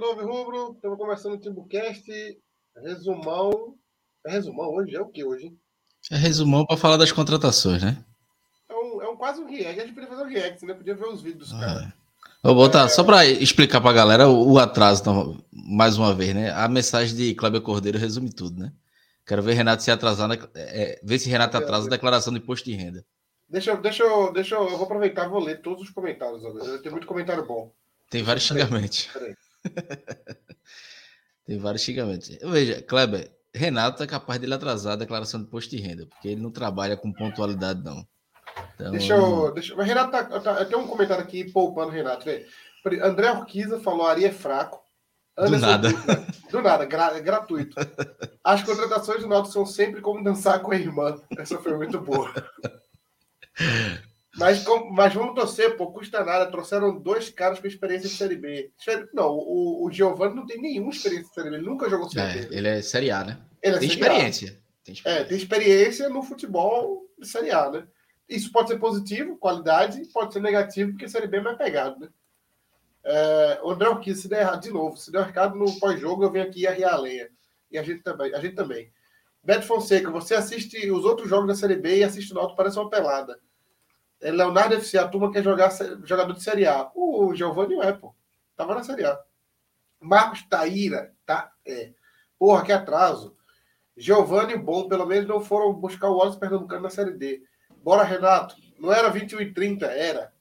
Fala, torcedor Rubro. Estamos começando o Timbucast. Resumão. É resumão hoje? É o que hoje? É resumão para falar das contratações, né? É, um, é um, quase um react. A gente podia fazer um react, né? Podia ver os vídeos dos ah, caras. Vou botar, é... só para explicar para a galera o, o atraso, então, mais uma vez, né? A mensagem de Kleber Cordeiro resume tudo, né? Quero ver Renato se atrasar, né? é, ver se Renato atrasa a declaração de imposto de renda. Deixa, deixa, eu, deixa eu, vou aproveitar, vou ler todos os comentários. Tem muito comentário bom. Tem vários xingamentos. Tem vários xingamentos. Veja, Kleber, Renato é capaz de ele atrasar a declaração de imposto de renda, porque ele não trabalha com pontualidade, não. Então, deixa eu. Deixa, mas Renato, tá, tá, tem um comentário aqui poupando Renato. Vê. André Orquiza falou: Ari é fraco. Anderson do nada. do nada, gra, gratuito. As contratações do Náutico são sempre como dançar com a irmã. Essa foi muito boa. Mas, mas vamos torcer, pô, custa nada. Trouxeram dois caras com experiência de Série B. Não, o, o Giovanni não tem nenhuma experiência de Série B, ele nunca jogou Série é, B. Ele é Série A, né? Ele é tem, experiência. tem experiência. É, tem experiência no futebol de Série A, né? Isso pode ser positivo, qualidade, pode ser negativo, porque Série B é mais pegado, né? É, o André Alquim, se der errado, de novo, se der errado no pós-jogo, eu venho aqui e arrear a lenha. E a gente também. A gente também. Beto Fonseca, você assiste os outros jogos da Série B e assiste o Náutico, parece uma pelada. É Leonardo FC, a turma quer jogar jogador de Série A. O Giovanni não é, pô. Tava na Série A. Marcos Taíra, tá? É. Porra, que atraso. Giovanni bom, pelo menos não foram buscar o Wallace Pernambucano na Série D. Bora, Renato. Não era 21 e 30, era.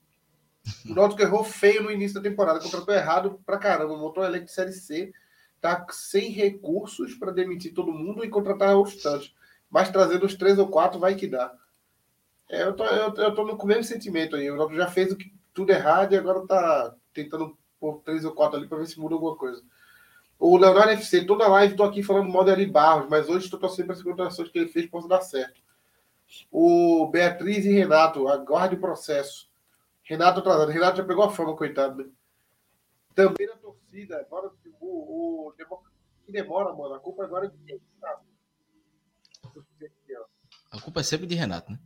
O Náutico errou feio no início da temporada, contratou errado pra caramba, montou um de Série C, tá sem recursos para demitir todo mundo e contratar outros tantos. Mas trazendo os três ou quatro vai que dá. É, eu, tô, eu, eu tô no mesmo sentimento aí. O Náutico já fez o tudo errado e agora tá tentando pôr três ou quatro ali para ver se muda alguma coisa. O Leonardo FC, toda live tô aqui falando mal de Ari Barros, mas hoje estou torcendo para as contratações que ele fez possa dar certo. O Beatriz e Renato, aguarde o processo. Renato atrasado. Renato já pegou a fama, coitado, né? Também na torcida. Agora o, o, que demora, mano. A culpa agora é de quem? A culpa é sempre de Renato, né?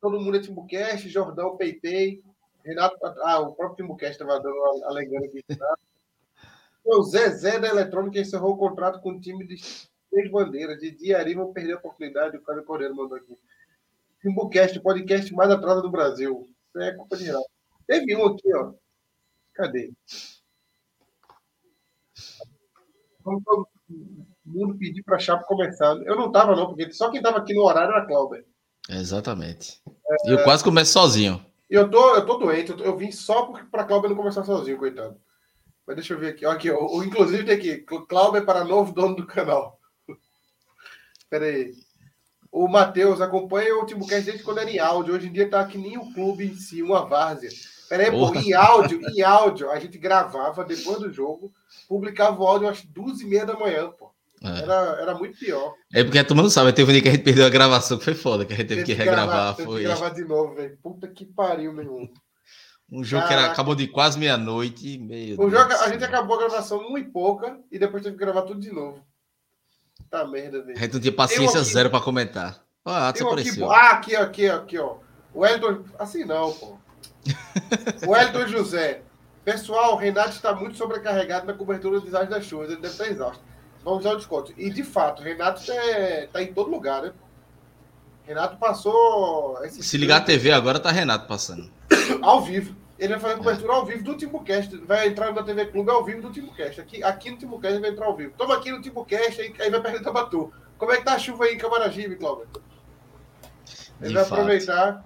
Todo mundo é Timbucast, Jordão, Peitei, Renato. Ah, o próprio Timbucast estava dando alegando aqui. Tá? O Zezé da Eletrônica encerrou o contrato com o time de três bandeiras. De vão perder a oportunidade. O Caio Correia mandou aqui. Timbucast, podcast mais atrasado do Brasil. É culpa de Renato. Teve um aqui, ó. Cadê? Vamos todo mundo pedir para a Chapa começar. Eu não estava, não, porque só quem estava aqui no horário era Cláudio. Exatamente. É, eu quase começo sozinho. Eu tô, eu tô doente, eu, tô, eu vim só para Cláudio não começar sozinho, coitado. Mas deixa eu ver aqui. Ó, aqui ó, inclusive tem aqui, Cláudio é para novo dono do canal. Espera aí. O Matheus acompanha o Timbucast desde quando era em áudio. Hoje em dia tá que nem o clube em si, uma várzea. Pera aí, pô, em áudio, em áudio, a gente gravava depois do jogo, publicava o áudio às duas e meia da manhã, pô. É. Era, era muito pior. É porque a turma não sabe, teve um dia que a gente perdeu a gravação, que foi foda, que a gente teve, teve que regravar. Gravar, teve foi... que gravar de novo, velho. Puta que pariu, meu irmão. Um jogo Caraca. que era, acabou de quase meia-noite. O jogo, a gente acabou a gravação uma e pouca e depois teve que gravar tudo de novo. Tá merda, velho. A gente não tinha paciência aqui, zero pra comentar. Ah, um aqui, ah, aqui, aqui, aqui, ó. O Elton. Assim não, pô. o Elton José. Pessoal, o Renato está muito sobrecarregado na cobertura do desastre das chuvas. Ele deve estar exausto. Vamos ao desconto. E de fato, Renato está em todo lugar, né? Renato passou. Se ligar a TV agora, tá Renato passando. ao vivo. Ele vai fazer cobertura é. ao vivo do Timbucast. Vai entrar na TV Clube ao vivo do Timbucast. Aqui, aqui no Timbucast ele vai entrar ao vivo. Toma aqui no Timbucast, aí, aí vai perguntar pra tu. Como é que tá a chuva aí em Camaragibe, Cláudio? Ele de vai fato. aproveitar.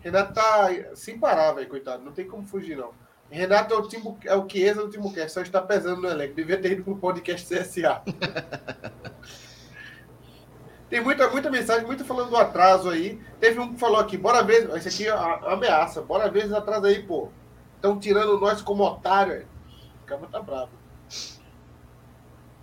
Renato tá sem parar, velho, coitado. Não tem como fugir, não. Renato é o, Timbu, é o Chiesa do Timbucast, só está pesando no elenco. Devia ter ido pro podcast CSA. Tem muita, muita mensagem, muito falando do atraso aí. Teve um que falou aqui, bora ver. Esse aqui é a, ameaça, bora ver esse atraso aí, pô. Estão tirando nós como otário. O cara tá bravo.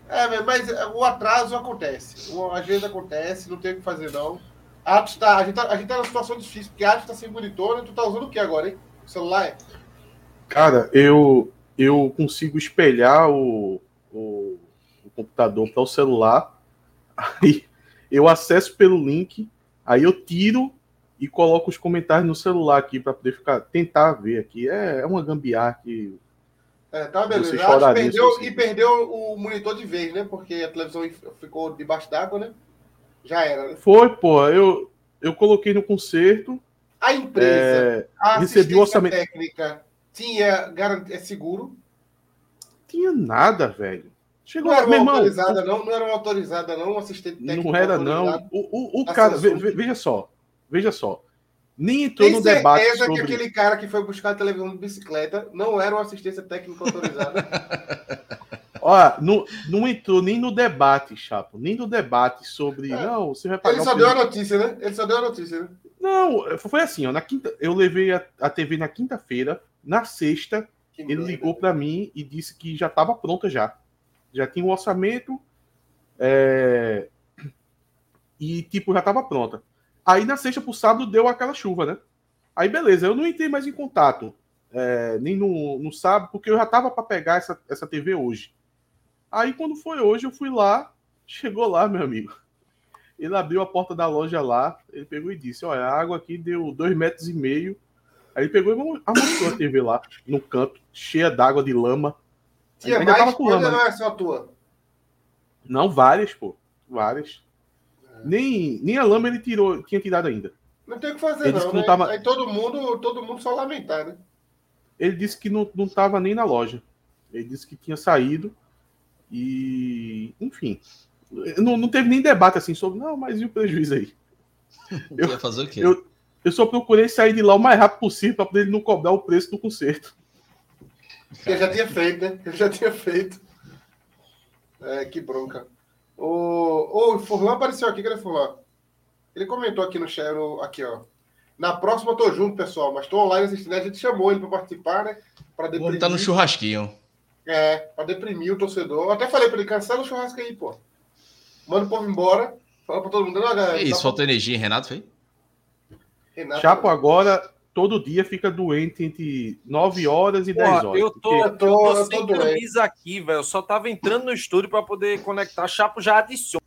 É, mas o atraso acontece. Às vezes acontece, não tem o que fazer, não. Atos tá, a, gente tá, a gente tá numa situação difícil, porque Atos tá sem monitor, né? Tu tá usando o que agora, hein? O celular? É? Cara, eu, eu consigo espelhar o, o, o computador para o celular, aí eu acesso pelo link, aí eu tiro e coloco os comentários no celular aqui para poder ficar tentar ver aqui. É, é uma gambiarra que É, tá, beleza. Você perdeu, você- e perdeu o monitor de vez, né? Porque a televisão ficou debaixo d'água, né? Já era, né? foi, pô. Eu, eu coloquei no concerto. A empresa, É, a recebi o orçamento. técnica tinha garantia, é seguro. tinha nada, velho. Chegou Não era uma irmão. autorizada, não. Não era uma autorizada, não. Um assistente técnico Não era, não. O, o, o da cara, veja só. Veja só. Nem entrou Tem no debate certeza sobre. que aquele cara que foi buscar a televisão de bicicleta não era uma assistência técnica autorizada. Ó, não, não entrou nem no debate, Chapo. Nem no debate sobre. É. Não, você vai pagar. Ele só deu a notícia, né? Ele só deu a notícia, né? Não, foi assim, ó. Na quinta, eu levei a, a TV na quinta-feira. Na sexta, Que ele merda. ligou para mim e disse que já estava pronta já. Já tinha um orçamento. é, E, tipo, já estava pronta. Aí na sexta pro sábado deu aquela chuva, né? Aí beleza, eu não entrei mais em contato. é, nem no, no sábado, porque eu já tava para pegar essa, essa TV hoje. Aí quando foi hoje, eu fui lá, chegou lá, meu amigo. Ele abriu a porta da loja lá, ele pegou e disse: Olha, a água aqui deu dois metros e meio. Aí ele pegou e mo- amostrou a TV lá, no canto, cheia d'água de lama. Tinha Ainda mais tava com coisa, lama, né? não é só a tua. Não, várias, pô. Várias. Nem, nem a lama ele tirou, tinha tirado ainda. Não tem o que fazer, Ele não. que não né? tava- Aí todo mundo, todo mundo só lamentar, né? Ele disse que não, não tava nem na loja. Ele disse que tinha saído. E. Enfim. Não, não teve nem debate assim sobre, não, mas e o prejuízo aí? Eu- Ia fazer o quê? eu- Eu só procurei sair de lá o mais rápido possível para poder ele não cobrar o preço do conserto. Ele já tinha feito, né? Ele já tinha feito. É, que bronca. O, o Furlan apareceu aqui, cadê Furlan? Ele comentou aqui no chat, aqui, ó. Na próxima eu tô junto, pessoal, mas tô online assistindo. A gente chamou ele para participar, né? Homem deprimir. tá no churrasquinho. É, para deprimir o torcedor. Eu até falei para ele, cancela o churrasco aí, pô. Manda o povo embora. Fala para todo mundo. Não, galera, isso, tá faltou energia, Renato, foi? Renato, Chapo agora, todo dia, fica doente entre 9 horas e 10 Pô, horas. eu tô, porque- Eu tô- eu tô eu tô sem doente. camisa aqui, velho. Eu só tava entrando no estúdio pra poder conectar. Chapo já adiciona.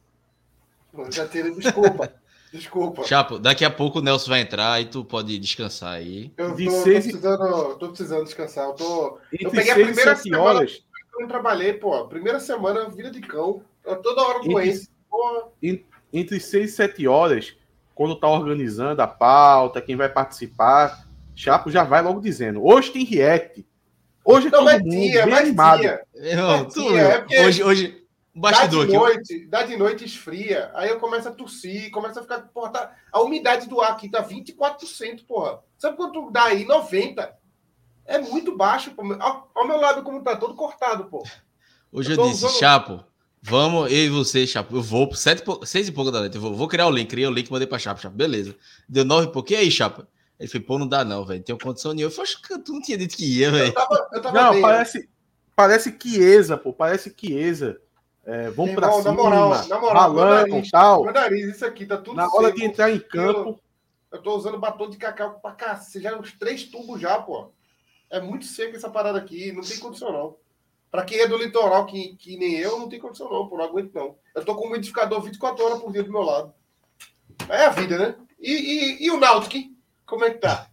Já tirei, desculpa. Desculpa. Chapo, daqui a pouco o Nelson vai entrar e tu pode descansar aí. Eu tô, De tô seis e- precisando, tô precisando descansar. Eu tô. Entre peguei a 6 e primeira 7 semana- horas, Eu não trabalhei, pô. Primeira semana, vida de cão. Eu toda hora Entre- doença. Porra. entre 6 e 7 horas, quando tá organizando a pauta, quem vai participar, Chapo já vai logo dizendo: hoje tem react. Hoje é Não, todo mas mundo tinha, bem mas animado. Irmão, Mas tu, tinha, é porque- hoje, hoje, bastidor dá de aqui. noite, dá de noite esfria. Aí eu começo a tossir, começo a ficar. Porra, tá, a umidade do ar aqui tá 24%, porra. Sabe quanto dá aí? 90%. É muito baixo, pô. Olha o meu lábio como tá todo cortado, pô. Hoje Eu eu, disse, usando- Chapo, vamos, eu e você, Chapo, eu vou, sete, seis e pouco da noite, eu vou, vou criar o link, criei o link, mandei pra Chapo, Chapo, beleza. Deu nove e pouco, e aí, Chapo? Ele falou, pô, não dá não, velho, tenho condição nenhuma. Eu falei, acho que tu não tinha dito que ia, velho. Eu tava, eu tava Não, bem, né? parece, parece Chiesa, pô, parece Chiesa. É, Meu pra irmão, na cima, moral, na moral, nariz, tal. Meu nariz, isso aqui tá tudo Na hora seco. de entrar em campo, Eu tô usando batom de cacau pra cacete, já uns três tubos já, pô. É muito seco essa parada aqui, não tem condição não. Pra quem é do litoral, que, que nem eu, não tem condição não, pô, não aguento não. Eu tô com um modificador 24 horas por dia do meu lado. É a vida, né? E, e, e o Nautic, como é que tá?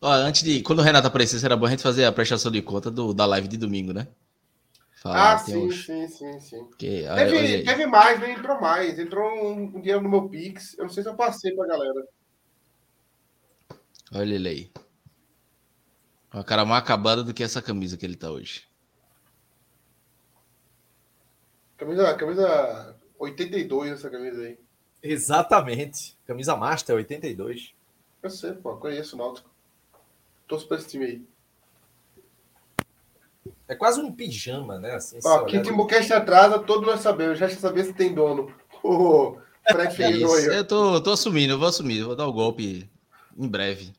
Ó, antes de, quando o Renato aparecesse, era bom a gente fazer a prestação de conta do, da live de domingo, né? Falar, Ah, sim, uns- sim, sim, sim. que- olha- olha Teve, aí. teve mais, né? Entrou mais. Entrou um, um dinheiro no meu Pix. Eu não sei se eu passei pra galera. Olha ele aí. Uma cara mais acabada do que essa camisa que ele tá hoje. Camisa, camisa 82, essa camisa aí. Exatamente. Camisa Master 82. Eu sei, pô, conheço o Náutico. Torço pra esse time aí. É quase um pijama, né? Assim, Ó, que Timbucast atrasa, todos nós sabemos. Já saber se tem dono. O Fred É Figueiredo isso. aí. ó. Eu tô, tô assumindo, eu vou assumir, eu vou dar o golpe em breve.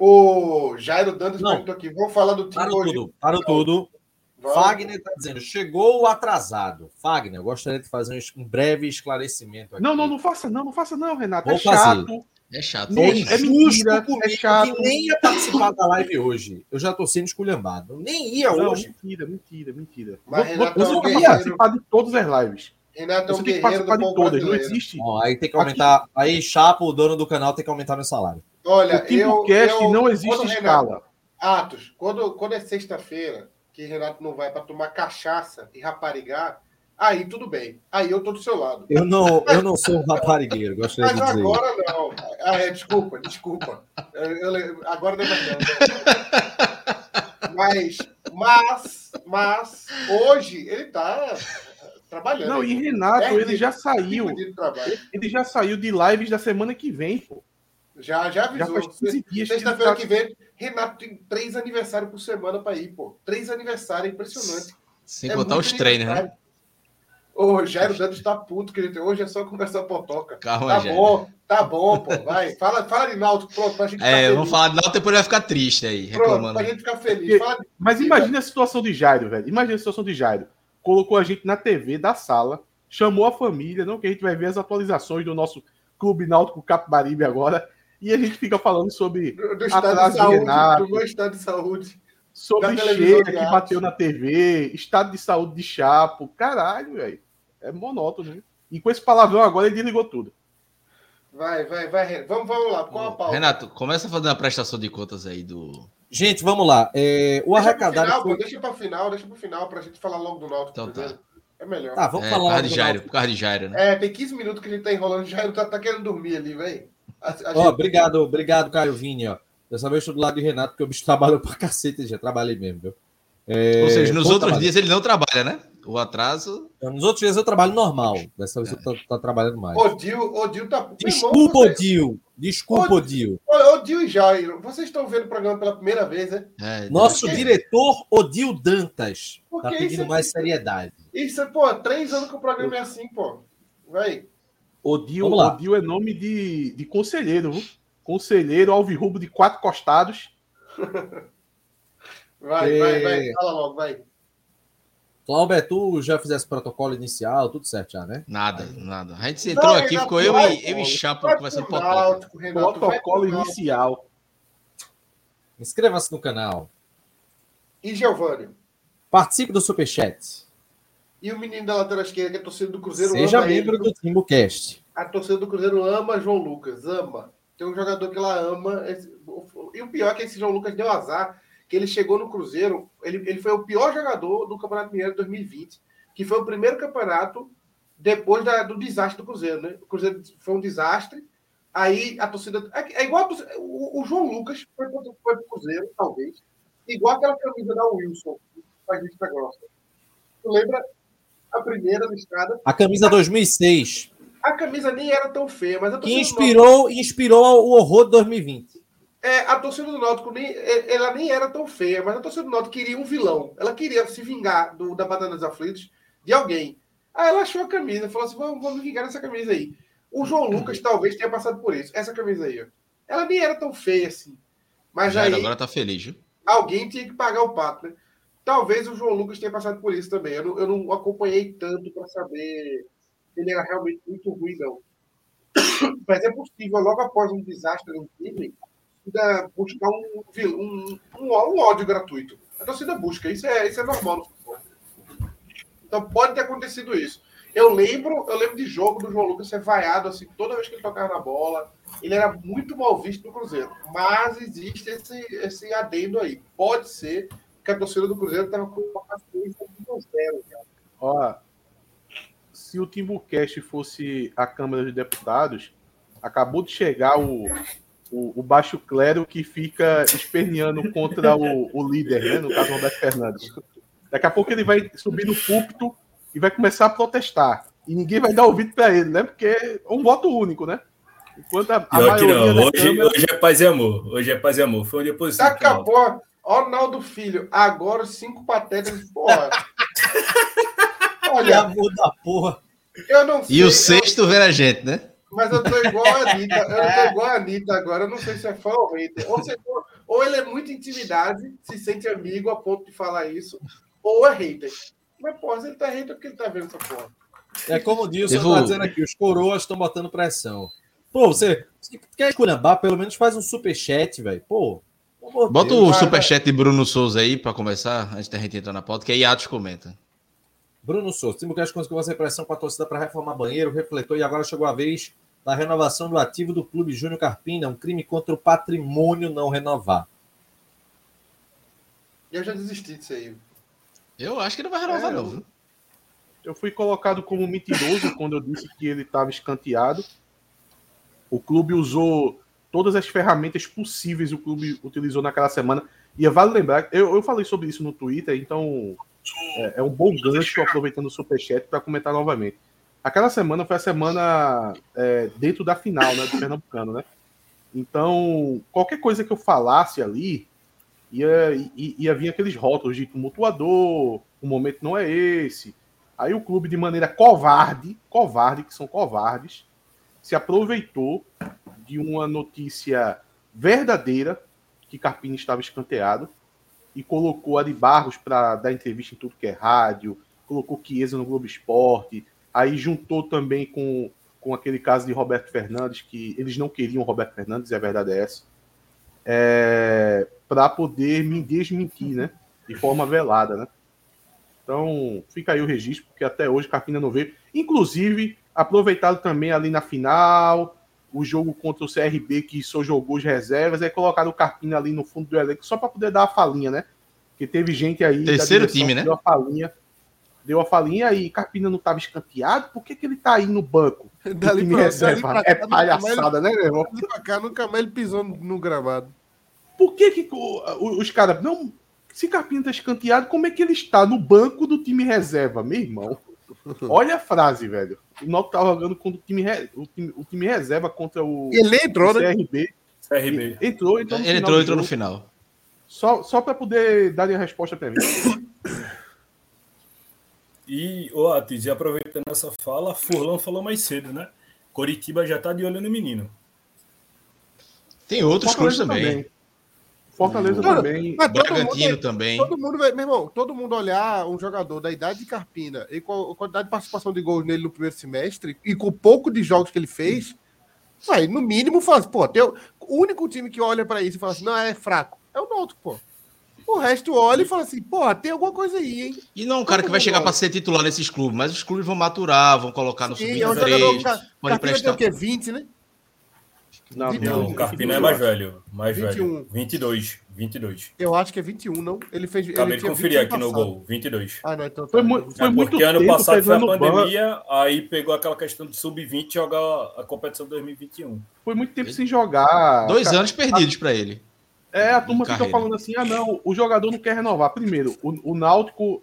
O Jairo Dantas Não. perguntou aqui. Vamos falar do time Parou hoje. tudo, parou tudo. Vamos. Fagner tá dizendo, chegou o atrasado. Fagner, eu gostaria de fazer um breve esclarecimento aqui. Não, não, não faça não, não faça não, Renato. Vou é chato. É chato. Não, É é é mentira, é chato. que nem ia participar da live hoje. Eu já tô sendo esculhambado. Nem ia Não, hoje. mentira, mentira, mentira. Mas Vou- Renato vou- é um eu vou guerreiro. participar de todas as lives. Renato é um Você tem que participar de todas, não existe. Ó, aí tem que aumentar. Aí, Chapo, o dono do canal, tem que aumentar meu salário. Olha, O Timbucast eu, eu, não existe escala. Renato- Atos, quando, quando é sexta-feira, que Renato não vai para tomar cachaça e raparigar, aí tudo bem. Aí eu tô do seu lado. Eu não, eu não sou um raparigueiro, gostaria Mas de dizer. agora não. Ah, é, desculpa, desculpa. Eu- eu- agora não é. Mas, mas, mas, hoje ele tá trabalhando. Não, e Renato, É, ele já Cinco saiu. Ele já saiu de lives da semana que vem, pô. Já, já avisou. faz 15 dias que Sexta-feira tá... que vem, Renato tem três aniversários por semana para ir, pô. Três aniversários, impressionante. Sem É contar os treinos, né? O Rogério Dantas está puto, que ele tem. Hoje é só conversar potoca. Calma, Tá Rogério. bom, tá bom, pô. Vai. Fala, fala de Náutico, pronto, pra gente ficar É, feliz. vamos falar de Náutico, depois vai ficar triste aí, Pronto, reclamando. pra gente ficar feliz. Porque- de... Mas imagina a situação de Jairo, velho. Imagina a situação de Jairo. Colocou a gente na TV da sala, chamou a família, não que a gente vai ver as atualizações do nosso Clube Náutico Capibaribe agora, e a gente fica falando sobre, do, do estado Atrás de de saúde, Renato. do meu estado de saúde. sobre cheia que bateu na TV, estado de saúde de Chapo. Caralho, velho. É monótono, né? E com esse palavrão agora ele desligou tudo. Vai, vai, vai. Vamos, vamos lá. Qual a pauta? Renato, começa a fazer uma prestação de contas aí do. Gente, vamos lá. É, o arrecadado final, foi... deixa pra final, deixa pro final pra gente falar logo do Náutico. Então tá. É melhor. Tá, vamos É, por falar. causa de do Jairo, por causa de Jairo, né? É, tem 15 minutos que a gente tá enrolando, já não tá, tá querendo dormir ali, velho. A- a Ó, gente- obrigado, obrigado, Caio Vini, ó. Dessa vez estou do lado de Renato, porque o bicho trabalhou pra cacete, já trabalhei mesmo, viu? É, Ou seja, nos bom outros trabalho. dias ele não trabalha, né? O atraso. Nos outros dias eu trabalho normal. Dessa vez eu tô, tô trabalhando mais. Odil, Odil tá. Desculpa, Odil. Desculpa, Odil. Odil e Jairo, vocês estão vendo o programa pela primeira vez, né? É, Nosso Por quê? diretor, Odil Dantas, Por tá pedindo é- mais seriedade. Isso, é, pô, três anos que o programa é assim, pô. Vai. Odil. Odil é nome de, de conselheiro, viu? Conselheiro alvirrubro de quatro costados. Vai, É. vai, vai. Fala logo, vai. Cláudio, tu já fizesse protocolo inicial, tudo certo já, né? Nada, nada. A gente entrou Vai, aqui, Renato, ficou eu vai, e, eu e Vai conversando Protocolo pro Náutico. inicial. Inscreva-se no canal. E Giovanni? Participe do Superchat. E o menino da lateral esquerda, que é a torcida do Cruzeiro, Seja ama membro ele. do TimbuCast. A torcida do Cruzeiro ama João Lucas, ama. Tem um jogador que ela ama. E o pior é que esse João Lucas deu azar, que ele chegou no Cruzeiro, ele, ele foi o pior jogador do Campeonato Mineiro de 2020, que foi o primeiro campeonato depois da- do desastre do Cruzeiro, né? O Cruzeiro foi um desastre. Aí a torcida. É, é igual a torcida- o, o João Lucas foi, foi pro Cruzeiro, talvez. Igual aquela camisa da Wilson, que faz vista grossa. Tu lembra a primeira listada? A camisa 2006, A camisa nem era tão feia, mas a que torcida do inspirou, inspirou o horror de 2020. É, a torcida do Náutico nem, é, ela nem era tão feia, mas a torcida do Náutico queria um vilão. Ela queria se vingar do, da Batalha dos Aflitos de alguém. Aí ela achou a camisa, falou assim: vamos, vamos vingar essa camisa aí. O João Lucas talvez tenha passado por isso. Essa camisa aí, ó. Ela nem era tão feia assim. Mas Jairo aí agora tá feliz, viu? alguém tinha que pagar o pato, né? Talvez o João Lucas tenha passado por isso também. Eu não, eu não acompanhei tanto para saber se ele era realmente muito ruim, não. Mas é possível, logo após um desastre no time, ainda buscar um, um, um, um ódio gratuito. A torcida busca, isso é, isso é normal no futebol. Então pode ter acontecido isso. Eu lembro, eu lembro de jogo do João Lucas ser vaiado assim, toda vez que ele tocava na bola. Ele era muito mal visto no Cruzeiro. Mas existe esse, esse adendo aí. Pode ser que a torcida do Cruzeiro estava com uma paciência nível zero. cara. Ó, se o Timbucast fosse a Câmara dos Deputados, acabou de chegar o, o, o baixo clero que fica esperneando contra o, o líder, né? No caso, o Roberto Fernandes. Daqui a pouco ele vai subir no púlpito e vai começar a protestar. E ninguém vai dar ouvido para ele, né? Porque é um voto único, né? Enquanto a, a maioria não. da Hoje, Câmara... hoje é paz e amor. Hoje é paz e amor. Foi um dia positivo. Daqui a pouco, ó, Naldo Filho, agora os cinco patetas. Porra. Olha, amor da porra. eu não sei. E o eu- sexto vendo a gente, né? Mas eu tô igual a Anitta. Eu tô igual a Anitta agora. Eu não sei se é fã ou hater. Ou, se for- ou ele é muito intimidade, se sente amigo a ponto de falar isso, ou é hater. Mas, porra, se ele tá hater, é porque ele tá vendo essa porra. É como o Dilson Teve tá dizendo aqui, os coroas estão botando pressão. Pô, você quer curambar, pelo menos faz um superchat, velho. Pô, de Bota Deus. o superchat de Bruno Souza aí pra começar, antes da gente entrar na pauta, que aí Atos comenta. Bruno Souza, Timbucast conseguiu fazer pressão com a torcida para reformar banheiro, refletou e agora chegou a vez da renovação do ativo do Clube Júnior Carpina, um crime contra o patrimônio não renovar. Eu já desisti disso aí. Eu acho que não vai renovar, É, não. viu? Eu fui colocado como mentiroso quando eu disse que ele estava escanteado. O clube usou todas as ferramentas possíveis, o clube utilizou naquela semana. E vale lembrar, eu, eu falei sobre isso no Twitter, então é, é um bom gancho aproveitando o Superchat para comentar novamente. Aquela semana foi a semana é, dentro da final né, do Pernambucano, né? Então, qualquer coisa que eu falasse ali, ia, ia, ia vir aqueles rótulos de tumultuador, o momento não é esse. Aí o clube, de maneira covarde, covarde, que são covardes, se aproveitou de uma notícia verdadeira que Carpini estava escanteado e colocou Ari Barros para dar entrevista em tudo que é rádio, colocou Chiesa no Globo Esporte, aí juntou também com, com aquele caso de Roberto Fernandes, que eles não queriam Roberto Fernandes, e a verdade é essa, é, para poder me desmentir, né? De forma velada, né? Então, fica aí o registro, porque até hoje Carpina não veio. Inclusive, aproveitado também ali na final, o jogo contra o CRB, que só jogou as reservas, aí colocaram o Carpina ali no fundo do elenco, só para poder dar a falinha, né? Porque teve gente aí. Terceiro time, né? Deu a falinha. Deu a falinha e Carpina não estava escanteado, por que, que ele tá aí no banco? Dali pra, reserva? dali pra É mais palhaçada, né, meu irmão? dali pra cá, nunca mais ele pisou no, no gramado. Por que, que os caras. Não. Se Carpina tá escanteado, como é que ele está no banco do time reserva, meu irmão? Olha a frase, velho. O Náutico tava jogando contra o time, re- o time, o time reserva contra o, ele entrou, o né? CRB. CRB. Entrou, então. no Ele final entrou, entrou no final. Só, só para poder dar a resposta para mim. E, ô Atis, aproveitando essa fala, Furlan falou mais cedo, né? Coritiba já tá de olho no menino. Tem outros clubes também. Fortaleza Mano, também. Mas todo Bragantino mundo, também. todo mundo, vai- meu irmão, todo mundo olhar um jogador da idade de Carpina e com a quantidade de participação de gols nele no primeiro semestre e com o pouco de jogos que ele fez, vai, no mínimo, fala assim, pô, tem o único time que olha pra isso e fala assim, não, é fraco, é o Náutico, pô. O resto olha e fala assim, porra, tem alguma coisa aí, hein? E não é um cara que vai chegar para ser titular nesses clubes, mas os clubes vão maturar, vão colocar no Sim, é um jogador. sub-23, pode Carpina tem emprestar. o quê? 20, né? Não, Não, Não, o Carpina é mais velho. Mais 21. velho. 22. 22. Eu acho que é 21, não? Ele fez. Acabei ele de tinha conferir 21 aqui no passado. gol. 22. Ah, não, então tá. Foi, mu- foi É muito porque ano tempo passado foi a pegando ban- pandemia, aí pegou aquela questão do sub-20 jogar a competição 2021. Foi muito tempo sem jogar. Dois Cara, anos perdidos para ele. É, a turma fica falando assim: ah, não, o jogador não quer renovar. Primeiro, o, o Náutico,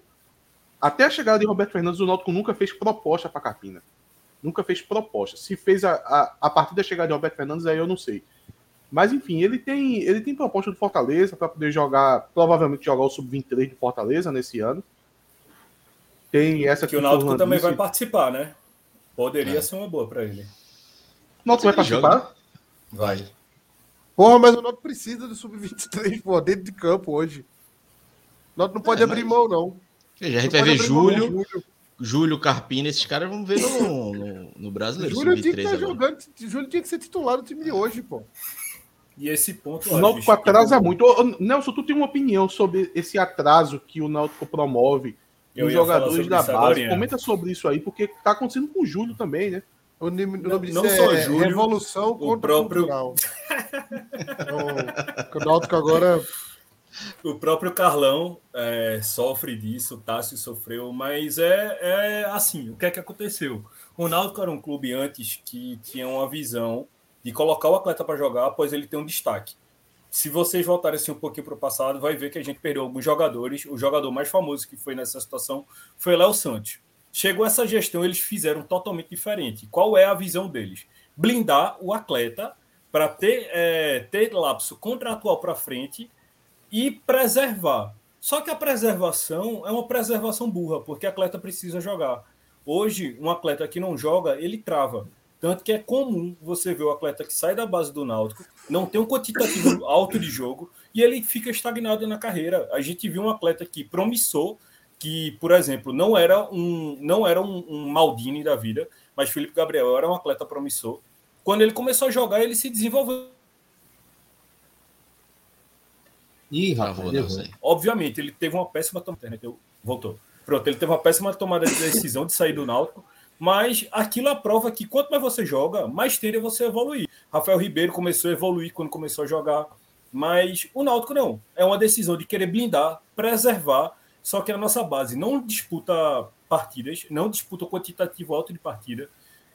até a chegada de Roberto Fernandes, o Náutico nunca fez proposta para Carpina. Nunca fez proposta. Se fez a, a, a partir da chegada de Roberto Fernandes, aí eu não sei. Mas enfim, ele tem, ele tem proposta do Fortaleza para poder jogar, provavelmente jogar o Sub-23 de Fortaleza nesse ano. Tem essa Que o o Náutico também disse. vai participar, né? Poderia É. ser uma boa para ele. O Náutico vai Ele joga. participar? Vai. Porra, mas o Náutico precisa do Sub-23, pô, dentro de campo hoje. O Náutico não pode É, abrir mas- mão, não. Veja, a gente Não vai ver abrir mão, Júlio, Carpina, esses caras vão ver no, no, no brasileiro. Júlio tinha que sub-23 estar agora. jogando. Júlio tinha que ser titular do time de hoje, pô. E esse ponto. O Náutico atrasa muito. Ô, Nelson, tu tem uma opinião sobre esse atraso que o Náutico promove nos jogadores da base? agorinha. Comenta sobre isso aí, porque tá acontecendo com o Júlio também, né? O nome, o Não- não é só Júlio, Revolução contra próprio- Cultural. Então, o Náutico agora O próprio Carlão é, sofre disso, o Tássio sofreu, mas é, é assim, o que é que aconteceu? O Náutico era um clube antes que tinha uma visão de colocar o atleta para jogar após ele ter um destaque. Se vocês voltarem assim um pouquinho para o passado, vai ver que a gente perdeu alguns jogadores. O jogador mais famoso que foi nessa situação foi Léo Santos. Chegou essa gestão, eles fizeram totalmente diferente. Qual é a visão deles? Blindar o atleta para ter, é, ter lapso contratual para frente e preservar. Só que a preservação é uma preservação burra, porque atleta precisa jogar. Hoje, um atleta que não joga, ele trava. Tanto que é comum você ver o atleta que sai da base do Náutico, não tem um quantitativo alto de jogo e ele fica estagnado na carreira. A gente viu um atleta que promissou, que, por exemplo, não era um não era um, um Maldini da vida, mas Felipe Gabriel era um atleta promissor. Quando ele começou a jogar, ele se desenvolveu. Ih, rapaz. Obviamente, ele teve uma péssima. Eu... Voltou. Pronto, ele teve uma péssima tomada de decisão de sair do Náutico, mas aquilo é prova que quanto mais você joga, mais tende a você evoluir. Rafael Ribeiro começou a evoluir quando começou a jogar, mas o Náutico não. É uma decisão de querer blindar, preservar, só que a nossa base não disputa partidas, não disputa quantitativo alto de partida,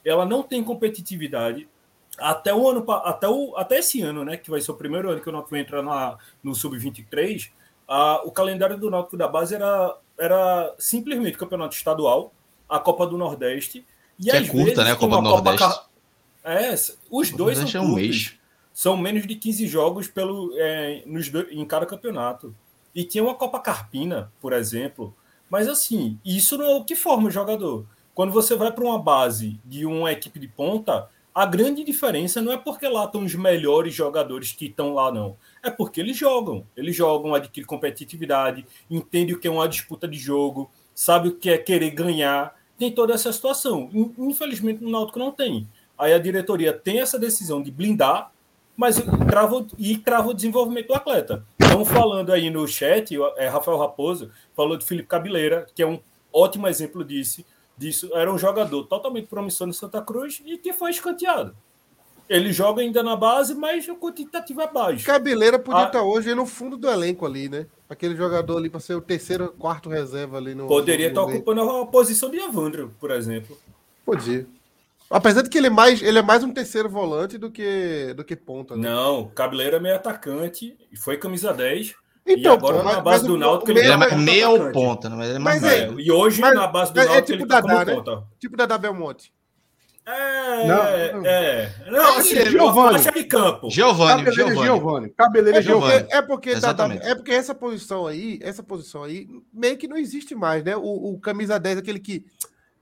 ela não tem competitividade, até o ano até, o, até esse ano, né, que vai ser o primeiro ano que o Náutico entra na, no sub-23, o calendário do Náutico da base era, era simplesmente campeonato estadual, a Copa do Nordeste e que é curta, vezes, né, a Copa do Nordeste. Copa... É, os dois são é um mês. São menos de 15 jogos pelo, é, nos em cada campeonato. E tinha uma Copa Carpina, por exemplo. Mas assim, isso não é o que forma o jogador. Quando você vai para uma base de uma equipe de ponta, a grande diferença não é porque lá estão os melhores jogadores que estão lá, não. É porque eles jogam. Eles jogam, adquirem competitividade, entendem o que é uma disputa de jogo, sabe o que é querer ganhar. Tem toda essa situação. Infelizmente, no Náutico não tem. Aí a diretoria tem essa decisão de blindar, mas trava, e trava o desenvolvimento do atleta. Estão falando aí no chat, é, Rafael Raposo falou de Felipe Cabeleira, que é um ótimo exemplo disso disso. Era um jogador totalmente promissor no Santa Cruz e que foi escanteado. Ele joga ainda na base, mas o quantitativo é baixo. Cabeleira podia ah, estar hoje no fundo do elenco ali, né? Aquele jogador ali para ser o terceiro, quarto reserva ali no. Poderia estar ocupando a posição de Evandro, por exemplo. Podia. Apesar de que ele é mais, ele é mais um terceiro volante do que, do que ponta. Né? Não, Cabeleira é meio atacante, foi camisa 10, então, e agora pô, na base do Náutico ele, ele é mais meia ou ponta, né? mas ele é mais mas é, E hoje mas, na base do é, Náutico é tipo ele tá Dadá, né? ponta. Tipo da Belmonte. É, não, é. Não, assim, Giovani. Faixa de campo. Giovani, Giovani. Giovani. Cabeleira é Giovani. É porque, é porque essa posição aí, essa posição aí, meio que não existe mais, né? O, o camisa 10, aquele que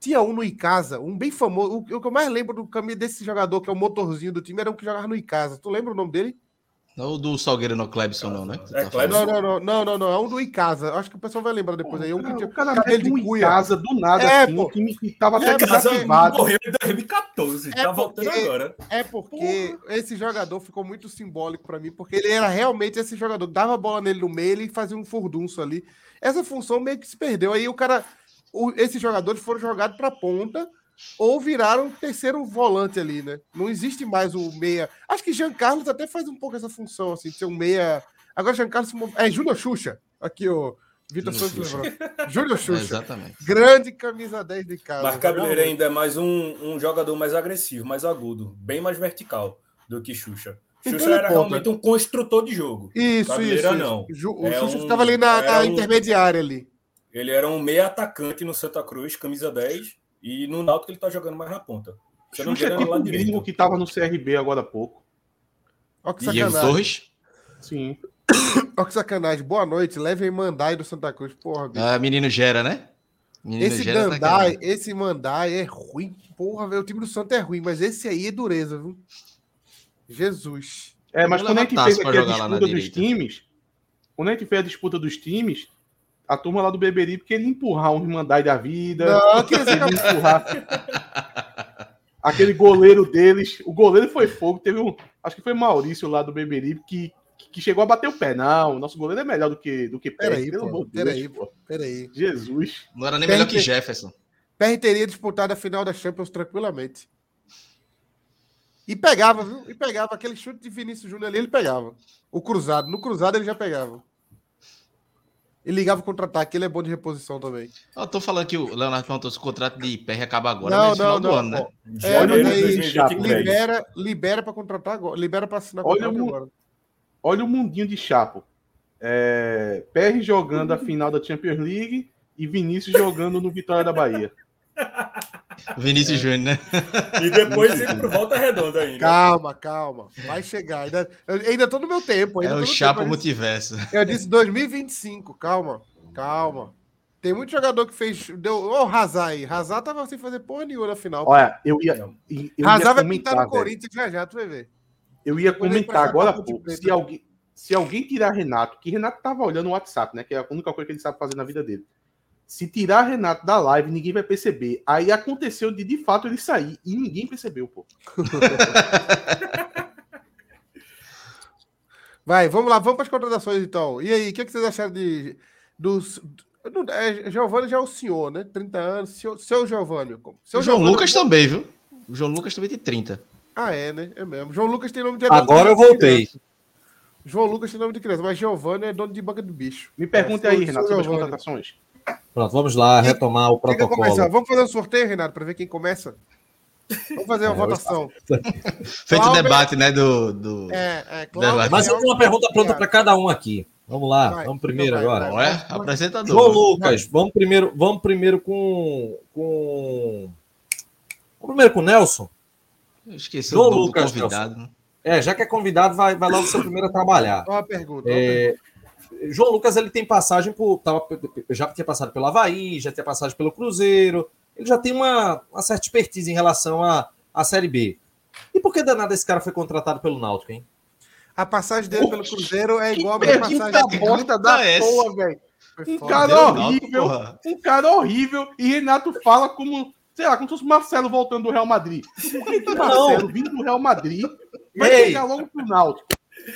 tinha um no Icasa, um bem famoso. O, o que eu mais lembro do caminho desse jogador, que é o motorzinho do time, era um que jogava no Icasa. Tu lembra o nome dele? Não o do Salgueiro no Clebson, não, né? É, tá não, não, não, não, não, não, é um do Icasa. Acho que o pessoal vai lembrar depois aí. Um que tinha o cara cabelo de cuia. Icasa do nada, é, assim, pô, time que tava até desativado. Morreu em 2014, é tá voltando agora. É porque Porra. esse jogador ficou muito simbólico para mim, porque ele era realmente esse jogador. Dava a bola nele no meio, ele fazia um furdunço ali. Essa função meio que se perdeu. Aí o cara, o, esses jogadores foram jogados para ponta ou viraram terceiro volante ali, né? Não existe mais o meia. Acho que Jean Carlos até faz um pouco essa função, assim, de ser um meia. Agora, Jean Carlos é Júnior Xuxa. Aqui, o Vitor Santos lembrou. Júnior Xuxa. É, exatamente. Grande camisa 10 de casa. Mas Cabeleira ainda é mais um, um jogador mais agressivo, mais agudo, bem mais vertical do que Xuxa. Então Xuxa era realmente um construtor de jogo. Isso, Cabeleira isso. não. O é Xuxa um, ficava ali na, na um, intermediária ali. Ele era um meia atacante no Santa Cruz, camisa 10 e no Náutico ele tá jogando mais na ponta. Você não é tipo o gringo que tava no CRB agora há pouco. Olha que sacanagem. Torres? Sim. Olha que sacanagem. Boa noite. Leve Mandai do Santa Cruz. Porra, bicho. Ah, menino Gera, né? Menino esse Gera Mandai, tá esse Mandai é ruim. Porra, velho. O time do Santa é ruim, mas esse aí é dureza, viu? Jesus. É, mas quando a gente fez aqui a disputa dos times, quando a gente fez a disputa dos times, a turma lá do Beberibe queria empurrar um Irmandade da vida. Não, queria empurrar. Aquele goleiro deles, o goleiro foi fogo. Teve um, acho que foi Maurício lá do Beberibe que, que chegou a bater o pé. Não, nosso goleiro é melhor do que do que Peraí, pô, peraí, pô, peraí. Jesus. Não era nem melhor que Jefferson. PR teria disputado a final da Champions tranquilamente. E pegava, viu? E pegava aquele chute de Vinícius Júnior ali, ele pegava. O cruzado, no cruzado ele já pegava. E ligava o contra-ataque, ele é bom de reposição também. Eu tô falando que o Leonardo perguntou se o contrato de PR acaba agora, não, mas não, final não, do ano, né? É, olha aí, libera, libera para contratar agora, libera para assinar olha o, agora. Olha o mundinho de Chapo. É, PR jogando a final da Champions League e Vinícius jogando no Vitória da Bahia. Vinícius é. Júnior, né? E depois ele pro volta redonda ainda. Calma, calma. Vai chegar. Ainda, ainda tô no meu tempo. Ainda é o Chapo Multiverso. Eu disse 2025. Calma, calma. Tem muito jogador que fez. Deu. Ô, oh, Hazard aí. Hazard tava sem fazer porra nenhuma na final. Olha, eu ia. Eu Hazard vai pintar no Corinthians já já, tu vai ver. Eu ia comentar agora, pô, se alguém, se alguém tirar Renato, que Renato tava olhando o WhatsApp, né? Que é a única coisa que ele sabe fazer na vida dele. Se tirar Renato da live, ninguém vai perceber. Aí aconteceu de de fato ele sair e ninguém percebeu, pô. vai, vamos lá, vamos para as contratações então. E aí, o que, é que vocês acharam de dos Não, é, Giovanni já é o senhor, né? 30 anos. Seu, seu Giovanni. Seu o João Giovanni- Lucas também, viu? O João Lucas também tem 30. Ah, é, né? É mesmo. João Lucas tem nome de Agora eu voltei. João Lucas tem nome de criança, mas Giovanni é dono de banca de bicho. Me pergunte É, aí, Renato, sobre as contratações. Pronto, vamos lá retomar o protocolo. Vamos fazer um sorteio, Renato, para ver quem começa? Vamos fazer uma É, votação. Feito o debate, né? Do. do... É, é, Debate. Mas eu tenho uma pergunta pronta para cada um aqui. Vamos lá, Vai, vamos primeiro então vai, agora. Não é? Apresentador. João Lucas, vamos primeiro, vamos primeiro com, com. Vamos primeiro com o Nelson. Eu esqueci João o nome Lucas, do convidado. né? É, já que é convidado, vai, vai logo ser o primeiro a trabalhar. Ó a pergunta. ó a pergunta. João Lucas ele tem passagem por. Tava, já tinha passado pelo Havaí, já tinha passagem pelo Cruzeiro. Ele já tem uma, uma certa expertise em relação à, à Série B. E por que danado esse cara foi contratado pelo Náutico, hein? A passagem dele pelo Cruzeiro é igual a minha passagem. bosta da é porra, velho. Um cara Náutico, horrível. porra. Um cara horrível. E Renato fala como, sei lá, como se fosse Marcelo voltando do Real Madrid. Por que que Marcelo vindo do Real Madrid vai Ei. chegar logo pro Náutico?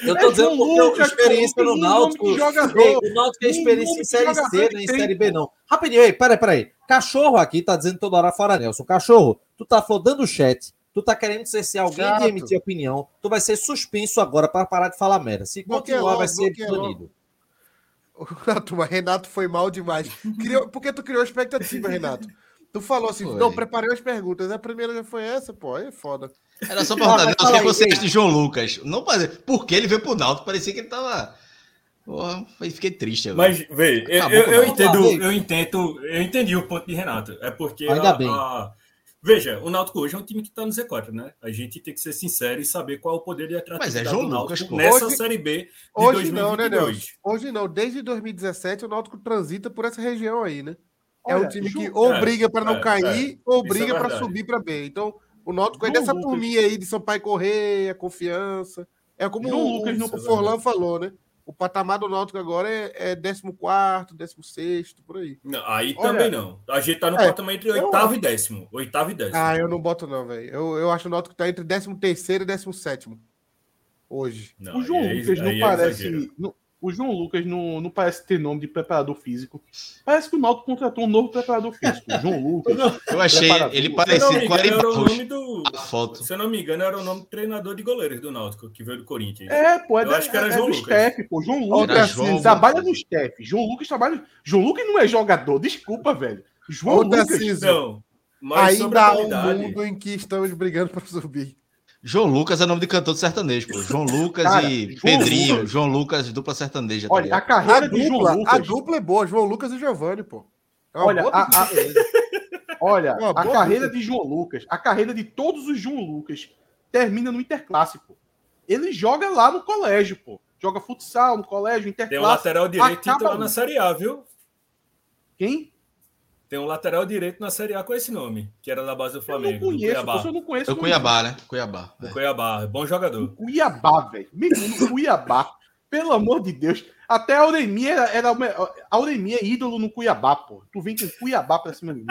Eu É tô dizendo João porque Lucas, a experiência no Náutico. jogador. O Náutico tem experiência em Série C, nem em Série B, não. Rapidinho, ei, peraí, peraí. Cachorro aqui tá dizendo toda hora fora Nelson. Cachorro, tu tá flodando o chat. Tu tá querendo ser, ser alguém Chato. de emitir opinião. Tu vai ser suspenso agora para parar de falar merda. Se continuar, vai ser bloqueia logo. punido. Renato foi mal demais. Criou, porque tu criou expectativa, Renato. Tu falou assim, Foi. não, preparei as perguntas. A primeira já foi essa, pô. Aí é foda. Era só Ah, perguntar, Nelson, o que você acha de João Lucas? Não fazer. Por que ele veio pro Náutico? Parecia que ele tava. Porra, aí fiquei triste agora. Mas, vê, eu, eu, eu entendo, eu entendo, eu entendi o ponto de Renato. É porque Ainda a- bem. a- veja, o Náutico hoje é um time que está no Z4, né? A gente tem que ser sincero e saber qual é o poder de atratividade Mas é João do Náutico Lucas, nessa Hoje- Série B de Hoje não, né, 2022. Nelson? Hoje não. Desde 2017 o Náutico transita por essa região aí, né? é Olha, um time que ou é, briga para não é, cair ou Isso é briga para subir para B. Então, o Náutico é dessa Lucas. turminha aí de Sampaio Correia, confiança. É como o, Lucas o, o Forlan falou, né? O patamar do Náutico agora é, é 14º, 16 por aí. Não, aí Olha, também não. A gente tá no é, patamar entre oitavo e décimo. Oitavo e décimo. Ah, eu não boto não, velho. Eu, eu acho que o Náutico tá entre 13º e 17º hoje. Não, O João aí é- Lucas não aí é parece. não- o João Lucas não, não parece ter nome de preparador físico. Parece que o Náutico contratou um novo preparador físico. João Lucas. Eu achei ele parecido me com o era o nome do. Foto. Se eu não me engano, era o nome do treinador de goleiros do Náutico, que veio do Corinthians. É, pô, é, Eu da, acho que era é João do Lucas. Steph, pô. João Era Lucas João assim, alguma trabalha no Steph. João Lucas trabalha. João Lucas não é jogador, desculpa, velho. João Ô, Lucas. Mas sobre ainda há um mundo em que estamos brigando para subir. João Lucas é nome de cantor de sertanejo, pô. João Lucas Cara, e João Pedrinho. Lucas. João Lucas, dupla sertaneja. tá Olha, a ligado? A carreira de João dupla, a Lucas. dupla é boa, João Lucas e Giovanni, pô. É Olha, a- a-. Olha, Uma a carreira dupla. de João Lucas, a carreira de todos os João Lucas termina no Interclasse, pô. Ele joga lá no colégio, pô. Joga futsal no colégio, Tem Interclasse. um lateral direito titular na. Série A, viu? Quem? Tem um lateral direito na Série A com esse nome, que era da base do Eu não Flamengo. conheço, Cuiabá. eu não conheço. É o Cuiabá, né? Cuiabá. Do Cuiabá. Bom jogador. Cuiabá, velho. Menino, Cuiabá. Pelo amor de Deus. Até a Auremia era, era a Auremia é ídolo no Cuiabá, pô. Tu vem com Cuiabá pra cima de mim.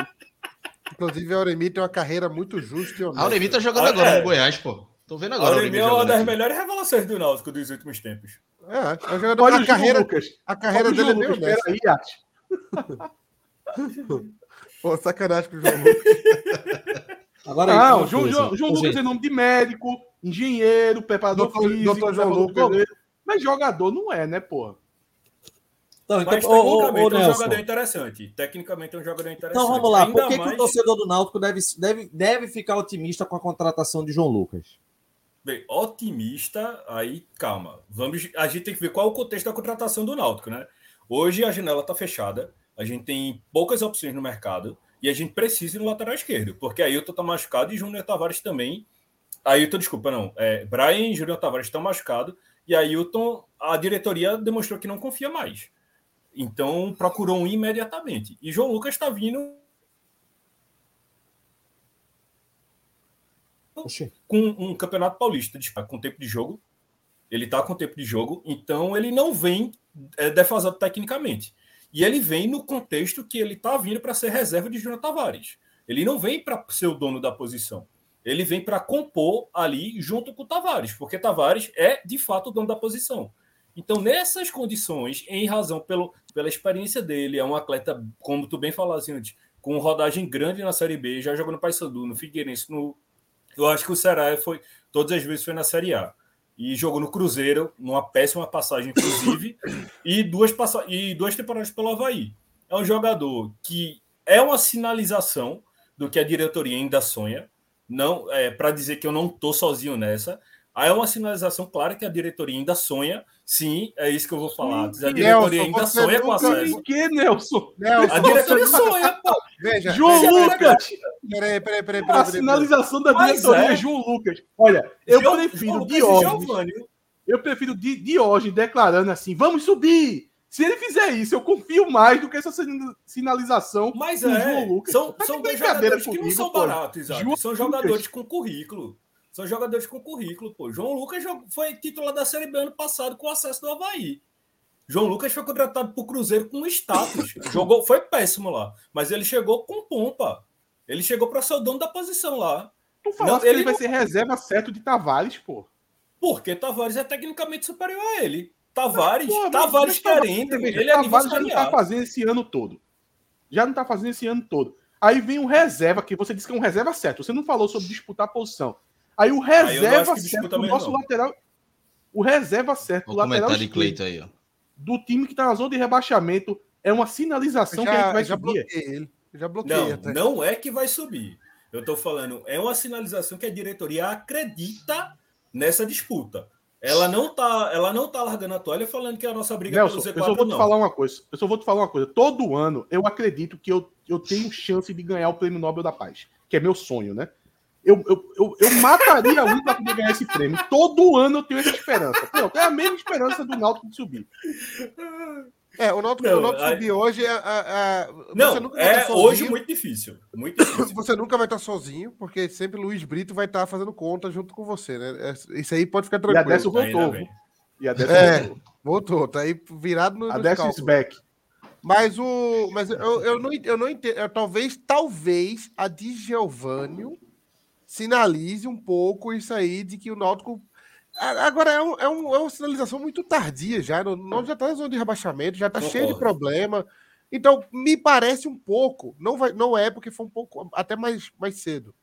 Inclusive, a Auremi tem uma carreira muito justa e A. Auremi tá jogando agora é. no Goiás, pô. Tô vendo A agora. Auremia é Auremi uma das aqui. melhores revelações do Náutico dos últimos tempos. É, é um jogador, Olha a carreira, Lucas. a carreira Olha dele é Lucas. honesta. Peraí. Pô, sacanagem com o João Lucas. Agora aí, Não, João. João, João Ô, Lucas é nome de médico, engenheiro, preparador Doutor- físico, doutor João Lucas. goleiro. Mas jogador não é, né, pô? Então, então, Mas ô, ô, ô, tecnicamente é um jogador interessante. Tecnicamente é um jogador interessante. Então vamos lá. Ainda Por que, que o mais- torcedor do Náutico deve, deve, deve ficar otimista com a contratação de João Lucas? Bem, otimista, aí calma. Vamos, a gente tem que ver qual é o contexto da contratação do Náutico, né? Hoje a janela está fechada, a gente tem poucas opções no mercado e a gente precisa ir no lateral esquerdo, porque Ailton está machucado e Júnior Tavares também. Ailton, desculpa, não. É, Brian e Júnior Tavares estão machucados e Ailton, a diretoria demonstrou que não confia mais. Então procurou um imediatamente. E João Lucas está vindo com um campeonato paulista com tempo de jogo. Ele tá com tempo de jogo, então ele não vem é, defasado tecnicamente. E ele vem no contexto que ele tá vindo para ser reserva de Júnior Tavares. Ele não vem para ser o dono da posição. Ele vem para compor ali junto com o Tavares, porque Tavares é de fato o dono da posição. Então, nessas condições, em razão pelo, pela experiência dele, é um atleta, como tu bem falaste antes, com rodagem grande na Série B, já jogou no Paysandu, no Figueirense, no... eu acho que o Ceará foi, todas as vezes foi na Série A. E jogou no Cruzeiro, numa péssima passagem, inclusive, e, duas passa... e duas temporadas pelo Havaí. É um jogador que é uma sinalização do que a diretoria ainda sonha, não é para dizer que eu não estou sozinho nessa. Aí é uma sinalização clara que a diretoria ainda sonha. Sim, é isso que eu vou falar. A diretoria Nelson, ainda sonha com acesso. Por que, Nelson? Nelson, A diretoria sonha, pô. Veja, João veja, Lucas! Peraí, peraí, peraí, peraí. A sinalização da diretoria é. João Lucas. Olha, eu João- prefiro Diógenes. Eu prefiro Di- Diógenes declarando assim: vamos subir. Se ele fizer isso, eu confio mais do que essa sin- sinalização Mas é, João Lucas. são, Tá são jogadores que não comigo, são baratos, exato. São Lucas. jogadores com currículo. São jogadores com currículo, pô. João Lucas foi titular da Série B ano passado com acesso do Havaí. João Lucas foi contratado por Cruzeiro com status. Jogou, foi péssimo lá. Mas ele chegou com pompa. Ele chegou para ser o dono da posição lá. Tu Não, que ele ele vai não- ser reserva certo de Tavares, pô. Porque Tavares é tecnicamente superior a ele. Tavares, Pô, mas- Tavares mas Tavares- querendo, veja, ele é Tavares já não tá fazendo esse ano todo. Já não tá fazendo esse ano todo. Aí vem o reserva, que você disse que é um reserva certo. Você não falou sobre disputar a posição. Aí o Aí reserva disputa certo, o mesmo, nosso não. lateral. O reserva certo, O lateral de Cleito aí, ó. do time que tá na zona de rebaixamento é uma sinalização que a gente Já, vai já subir. ele. Já bloqueei Não, até. não é que vai subir. Eu estou falando, é uma sinalização que a diretoria acredita nessa disputa. Ela não tá, ela não tá largando a toalha falando que a nossa briga Nelson, pelo eu Z4 só vou te não. falar uma coisa. Eu só vou te falar uma coisa. Todo ano eu acredito que eu, eu tenho chance de ganhar o Prêmio Nobel da Paz, que é meu sonho, né? Eu, eu, eu, eu mataria um para poder ganhar esse prêmio. Todo ano eu tenho essa esperança. Pô, é a mesma esperança do Náutico de subir. É, o Náutico, Não, o Náutico subir hoje é. a- você Não, nunca vai é estar hoje sozinho. muito difícil. Muito difícil. Você nunca vai estar sozinho, porque sempre Luiz Brito vai estar fazendo conta junto com você, né? É- Isso aí pode ficar E a tranquilo. Décio voltou. E a Décio É. voltou. Voltou, tá aí virado no. A Décio is back. Mas o. Mas eu, eu, não, eu não entendo. eu- talvez, talvez a Di Giovanni sinalize um pouco isso aí de que o Náutico. Agora é, um- é, um- é uma sinalização muito tardia já. Náutico já está na zona de rebaixamento, já está cheio de problema. Então, me parece um pouco. Não, vai, não é, porque foi um pouco. Até mais, mais cedo.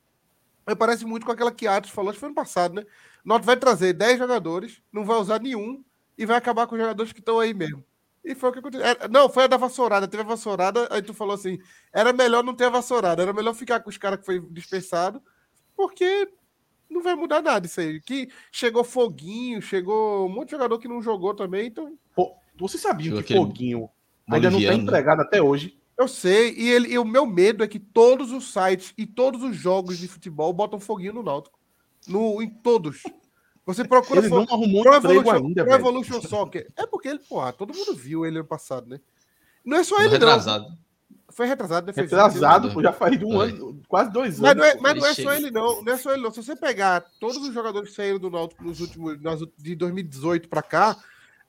Me parece muito com aquela que Atos falou, acho que foi ano passado, né? Náutico vai trazer 10 jogadores, não vai usar nenhum e vai acabar com os jogadores que estão aí mesmo. E foi o que aconteceu. Era- não, foi a da vassourada. Teve a vassourada, aí tu falou assim: era melhor não ter a vassourada, era melhor ficar com os caras que foi dispensado, porque não vai mudar nada isso aí. Que chegou Foguinho, chegou um monte de jogador que não jogou também, então Pô, você sabia Chegou que aquele Foguinho ainda não tá Boliviano, né? empregado até hoje? eu sei. E, ele, e o meu medo é que todos os sites e todos os jogos de futebol botam Foguinho no Náutico. No, em todos. Você procura Ele não arrumou Pro um Evolution, ainda, Pro. Evolution Soccer. É porque ele, porra, todo mundo viu ele ano passado, né? Não é só ele, não. Foi retrasado, né? Retrasado, pô, já faz um Foi. ano, quase dois Mas anos. não, é, mas não é só ele, não. Não é só ele, não. Se você pegar todos os jogadores que saíram do Náutico nos últimos. de 2018 pra cá,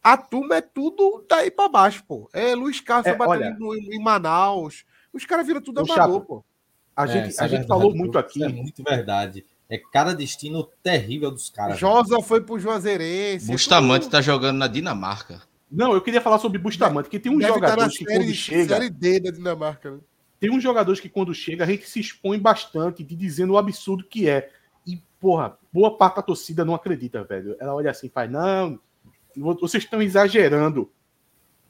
a turma é tudo daí pra baixo, pô. É Luiz Carlos É, batendo olha- no- em Manaus. Os caras viram tudo amador, Chapo, pô. A É, gente, isso a é gente verdade, falou viu? muito aqui. Isso é muito verdade. É cada destino terrível dos caras. Josa foi pro Juazeirense. Bustamante tudo- tá jogando na Dinamarca. Não, eu queria falar sobre Bustamante, que tem uns deve estar na jogadores que série, quando chega, série D da Dinamarca, né? tem uns jogadores que quando chega a gente se expõe bastante de dizendo o absurdo que é. E, porra, boa parte da torcida não acredita, velho. Ela olha assim e faz, não, vocês estão exagerando.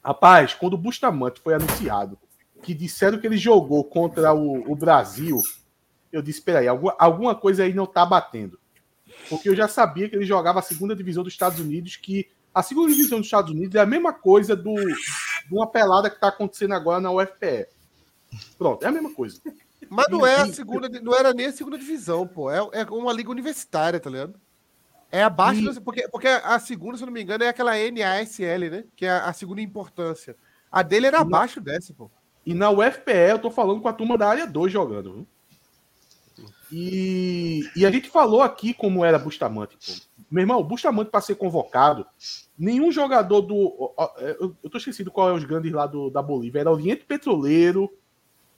Rapaz, quando o Bustamante foi anunciado, que disseram que ele jogou contra o, o Brasil, eu disse, peraí, alguma, alguma coisa aí não tá batendo. Porque eu já sabia que ele jogava a segunda divisão dos Estados Unidos, que a segunda divisão dos Estados Unidos é a mesma coisa do, de uma pelada que tá acontecendo agora na UFPE. Pronto, é a mesma coisa. Mas não é a segunda, não era nem a segunda divisão, pô. É, é uma liga universitária, tá ligado? É abaixo, E- porque, porque a segunda, se eu não me engano, é aquela NASL, né? Que é a, a segunda importância. A dele era abaixo dessa, pô. E na UFPE eu tô falando com a turma da área 2 jogando. Viu? E, e a gente falou aqui como era Bustamante. Pô. Meu irmão, o Bustamante para ser convocado, nenhum jogador do. ó, Eu, eu tô esquecido qual é os grandes lá do, da Bolívia. Era Oriente Petroleiro,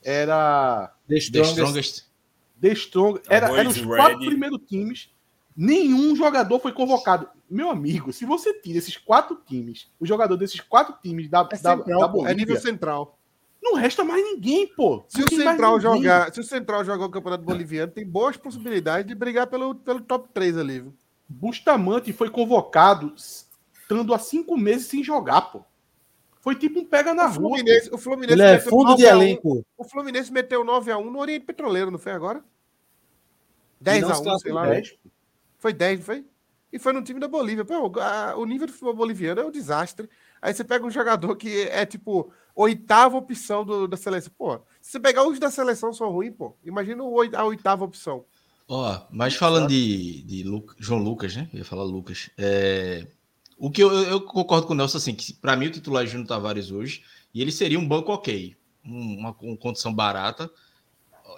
era The The Strongest- Strongest. The Strong. Era, eram os Ready. quatro primeiros times. Nenhum jogador foi convocado. meu amigo, se você tira esses quatro times, o jogador desses quatro times da, É, da, central, da pô, é Bolívia, nível central. não resta mais ninguém, pô. Se o Central ninguém. jogar, se o Central jogar o Campeonato Boliviano, tem boas possibilidades de brigar pelo, pelo top 3 ali. viu? Bustamante foi convocado estando há cinco meses sem jogar, pô. Foi tipo um pega na O rua. Fluminense, o Fluminense Ele é meteu fundo de 9 a 1. elenco. O Fluminense meteu 9x1 no Oriente Petroleiro, não foi agora? E não se 10x1, sei lá. Dez. Foi 10, não foi? E foi no time da Bolívia. Pô, a- o nível do futebol boliviano é um desastre. Aí você pega um jogador que é tipo oitava opção do- da seleção. Pô, se você pegar os da seleção são ruins, pô. Imagina a oitava opção. Ó, mas falando de, de João Lucas, né? Eu ia falar Lucas. É, o que eu, eu- concordo com o Nelson, assim, que para mim o titular é Júnior Tavares hoje, e ele seria um banco ok, um- uma, uma condição barata.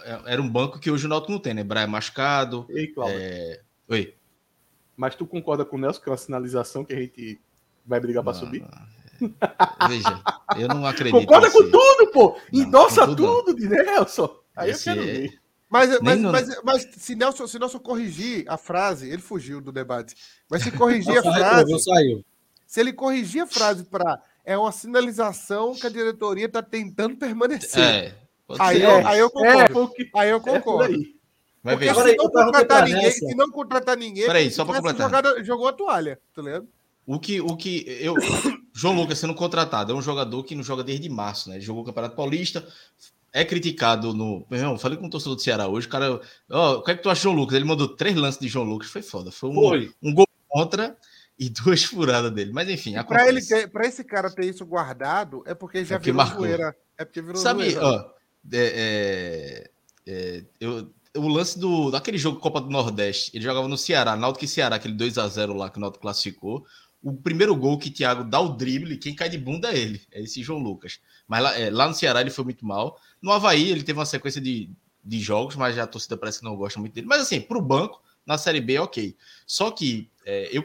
É- Era um banco que hoje o Náutico não tem, né? Brian Mascado. Ei, Cláudio. é, Oi. Mas tu concorda com o Nelson que é uma sinalização que a gente vai brigar pra Não, subir? Veja, eu não acredito. Concorda com tudo, pô! Não, Endossa tudo não. tudo de Nelson! Aí Esse eu quero é- ver. Mas, mas, no- mas, mas se, Nelson, se Nelson corrigir a frase, ele fugiu do debate. Mas se corrigir a frase, saiu. se ele corrigir a frase para é uma sinalização que a diretoria está tentando permanecer. É, aí, eu, aí eu É, concordo. foi o que. aí eu É concordo. aí. Vai ver. Agora se não contratar ninguém, nessa. se não contratar ninguém, Peraí, só tivesse completar. jogado- jogou a toalha, tá ligado? O que, o que eu. João Lucas sendo contratado é um jogador que não joga desde março, né? Ele jogou o Campeonato Paulista, é criticado no. Meu irmão, falei com o torcedor do Ceará hoje, o cara. Ó, o que é que tu João Lucas? Ele mandou três lances de João Lucas, foi foda. Foi um, Foi. um gol contra e duas furadas dele. Mas enfim, Para ele para esse cara ter isso guardado, é porque já É porque virou marcou. zoeira. É porque virou Sabe, zoeira. ó, é, é, é, eu, o lance do daquele jogo Copa do Nordeste, ele jogava no Ceará, Náutico e Ceará, aquele 2 a 0 lá que o Náutico classificou. O primeiro gol que o Thiago dá o drible, quem cai de bunda é ele, é esse João Lucas. Mas lá, é, lá no Ceará ele foi muito mal. No Havaí ele teve uma sequência de, de jogos, mas já a torcida parece que não gosta muito dele. Mas assim, pro banco, na Série B, ok. Só que é, eu,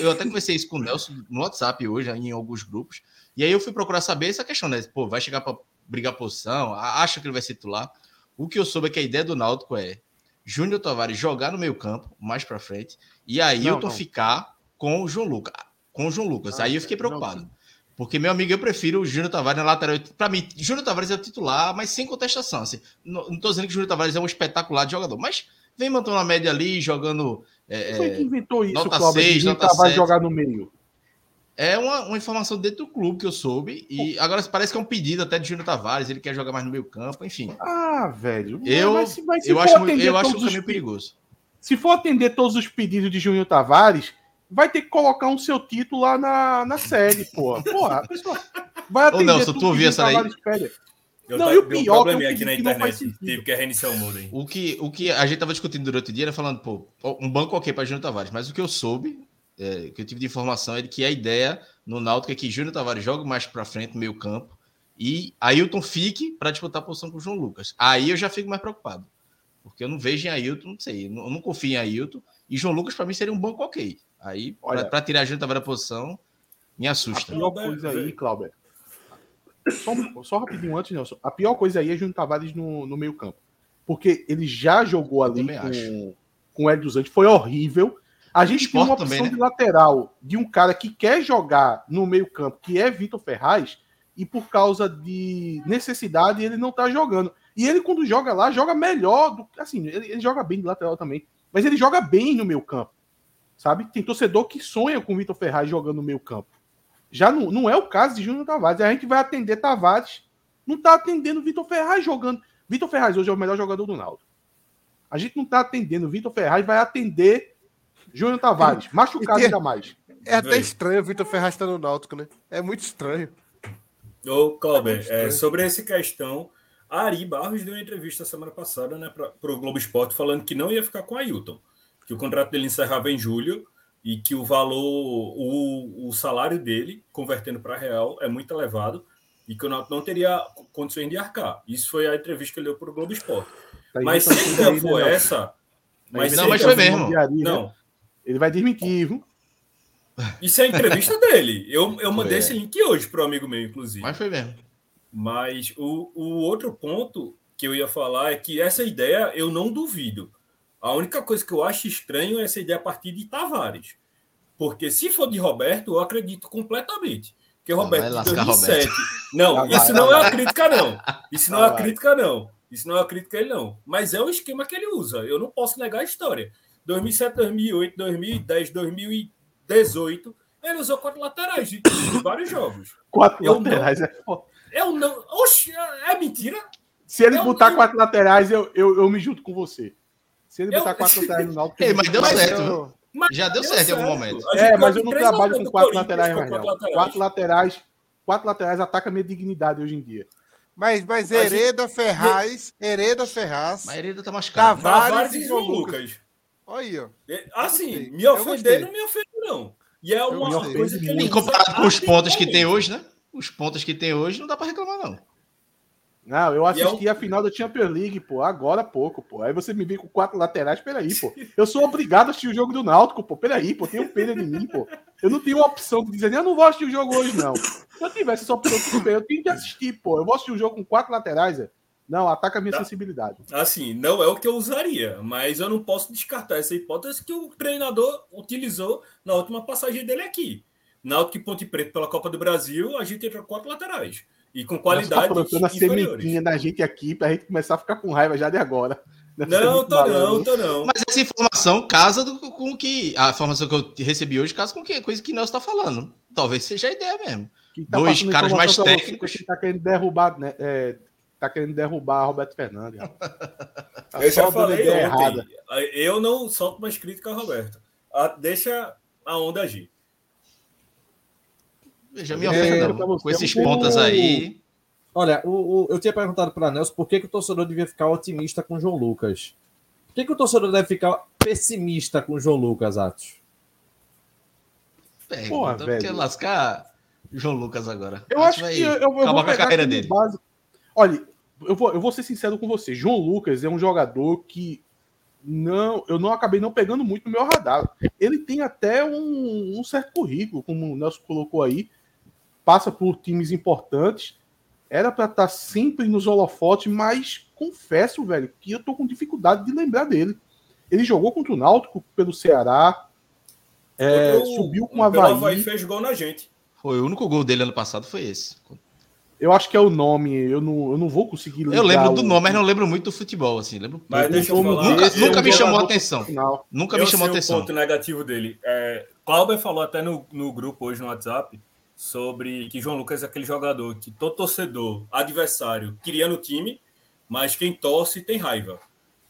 eu até conversei isso com o Nelson no WhatsApp hoje, em alguns grupos. E aí eu fui procurar saber essa questão, né? Pô, vai chegar para brigar posição, acha que ele vai ser titular. O que eu soube é que a ideia do Náutico é Júnior Tavares jogar no meio campo, mais para frente, e Ailton não. ficar com o João Lucas. Com o João Lucas. Ah, aí eu fiquei não, preocupado. Porque, meu amigo, eu prefiro o Júnior Tavares na lateral. Para mim, Júnior Tavares é o titular, mas sem contestação. Assim, não, tô dizendo que o Júnior Tavares é um espetacular de jogador, mas vem mantendo a média ali, jogando. é, Quem foi que inventou isso, nota Cláudio? seis, de Júnior nota Tavares sete. jogar no meio. É uma, uma informação dentro do clube que eu soube. E agora parece que é um pedido até de Júnior Tavares, ele quer jogar mais no meio campo, enfim. Ah, velho. Eu, Mas se- mas se eu acho, eu acho um caminho perigoso. se for atender todos os pedidos de Júnior Tavares, vai ter que colocar um seu título lá na, na série, porra. Porra, a pessoa vai atender Nelson, tudo tu ouviu essa pede. Eu Não, tá- e o um pior, que eu aqui na internet. sentido. Tive que reiniciar o modem. O que, o que a gente tava discutindo durante o dia era falando, pô, um banco ok para Júnior Tavares, mas o que eu soube, é, que eu tive de informação é de que a ideia no Náutico é que Júnior Tavares jogue mais para frente no meio campo e Ailton fique para disputar a posição com o João Lucas. Aí eu já fico mais preocupado, porque eu não vejo em Ailton, não sei, eu não, eu não confio em Ailton e João Lucas para mim seria um banco ok. Aí Olha- para tirar Júnior Tavares da posição me A assusta. pior Cláudio, coisa aí. Cláudio. Só, só rapidinho antes, Nelson. A pior coisa aí é Júnior Tavares no, no meio campo. Porque ele já jogou ali com, com o Hélio dos Anjos. Foi horrível. A gente tem uma opção também, né? de lateral de um cara que quer jogar no meio campo, que é Vitor Ferraz, e por causa de necessidade ele não tá jogando. E ele, quando joga lá, joga melhor. Do, assim, ele, ele joga bem de lateral também. Mas ele joga bem no meio campo. Sabe? Tem torcedor que sonha com o Vitor Ferraz jogando no meio campo. Já não, não é o caso de Júnior Tavares. A gente vai atender Tavares. Não tá atendendo Vitor Ferraz jogando. Vitor Ferraz hoje é o melhor jogador do Naldo. A gente não tá atendendo. Vitor Ferraz vai atender Júnior Tavares. Machucado tem- ainda mais. É até estranho o Vitor Ferraz estar no Náutico, né? É muito estranho. Ô, Cláudio, é, estranho. sobre essa questão, a Ari Barros deu uma entrevista semana passada né, para o Globo Esporte falando que não ia ficar com a Ailton, que o contrato dele encerrava em julho e que o valor, o, o salário dele, convertendo para real, é muito elevado e que o Náutico não teria condições de arcar. Isso foi a entrevista que ele deu para o Globo Esporte. Tá Mas se ideia for né, essa... Mas Não, mas foi mesmo. de Ari, né? Não, Ele vai desmentir, viu? isso é a entrevista dele. Eu, eu mandei É. esse link hoje para o amigo meu, inclusive. Mas foi mesmo. Mas o, o outro ponto que eu ia falar é que essa ideia eu não duvido. A única coisa que eu acho estranho é essa ideia a partir de Tavares. Porque se for de Roberto, eu acredito completamente. Porque o Roberto de lascar 2007. Não, Lá vai, isso não é uma crítica, não. Isso não é uma crítica, não. Isso não é uma crítica ele, não. Mas é o esquema que ele usa. Eu não posso negar a história. 2007, 2008, 2010, 2018, ele usou quatro laterais de, de vários jogos. Quatro Eu laterais é foda. Eu não. Oxi, é mentira? Se ele Eu- botar eu- quatro laterais, eu, eu, eu me junto com você. Se ele Eu- botar quatro laterais no Náutico... Ei, mas deu Mas certo. eu-? Mas Já deu certo em algum momento. É, mas eu não trabalho com quatro laterais mais não. quatro laterais. Quatro laterais, quatro laterais ataca a minha dignidade hoje em dia. Mas, mas A gente- Hereda Ferraz, Hereda Ferraz, Mas ele tá machucado. Tavares Tavares e João João Lucas. olha aí, ó. É, Assim, me Eu ofender não me ofende, não. E é uma coisa que ele E usa comparado com os pontos que tem habitualmente. hoje, né? Os pontos que tem hoje, não dá pra reclamar, não. Não, eu é assisti a final da Champions League, pô, agora há pouco, pô. Aí você me vem com quatro laterais, peraí, pô. Eu sou obrigado a assistir o jogo do Náutico, pô. Peraí, pô, tem um pena de mim, pô. Eu não tenho opção de dizer, eu não vou assistir o jogo hoje, não. Se eu tivesse de escolher, eu tenho que assistir, pô. Eu vou assistir o jogo com quatro laterais, é. Não, ataca a minha Tá. sensibilidade. Assim, não é o que eu usaria, mas eu não posso descartar essa hipótese que o treinador utilizou na última passagem dele aqui. Náutico e Ponte Preta pela Copa do Brasil, a gente entra com quatro laterais. E com Tá qualidade plantando a inferiores. sementinha da gente aqui pra gente começar a ficar com raiva já de agora. Deve Não, tô malandro. não, tô não. Mas essa informação casa do- com o que. A informação que eu recebi hoje casa com que coisa que Nelson tá falando. Talvez seja a ideia mesmo. Tá Dois caras mais você técnicos. que Tá querendo derrubar, né? é, tá querendo derrubar Roberto Fernandes. Tá Eu já falei ontem. Eu não solto mais crítica Roberto. Ah, Deixa a onda agir. Veja, me É, ofenda, não. você, Com esses pontas aí. Olha, o, o- eu tinha perguntado para Nelson por que, que o torcedor devia ficar otimista com o João Lucas. Por que, que o torcedor deve ficar pessimista com o João Lucas, Atos? Porra, porque velho. lascar João Lucas agora. Eu acho que eu, eu vou com a pegar carreira dele. base. Olha, eu vou, eu vou ser sincero com você. João Lucas é um jogador que não, eu não acabei não pegando muito no meu radar. Ele tem até um, um certo currículo, como o Nelson colocou aí, passa por times importantes. Era para estar sempre nos holofotes, mas confesso, velho, que eu tô com dificuldade de lembrar dele. Ele jogou contra o Náutico pelo Ceará, é, Contra subiu com o pelo Havaí. fez gol na gente. Foi o único gol dele ano passado, foi esse. Eu acho que é o nome, eu não, eu não vou conseguir Eu lembro do o- nome, mas não lembro muito do futebol, assim. Lembro Mas deixa eu falar. Nunca, é nunca me chamou a atenção. Nunca eu me chamou a sei atenção. o ponto negativo dele. É, Clauber falou até no, no grupo hoje no WhatsApp sobre que João Lucas é aquele jogador que todo torcedor, adversário, queria no time, mas quem torce tem raiva,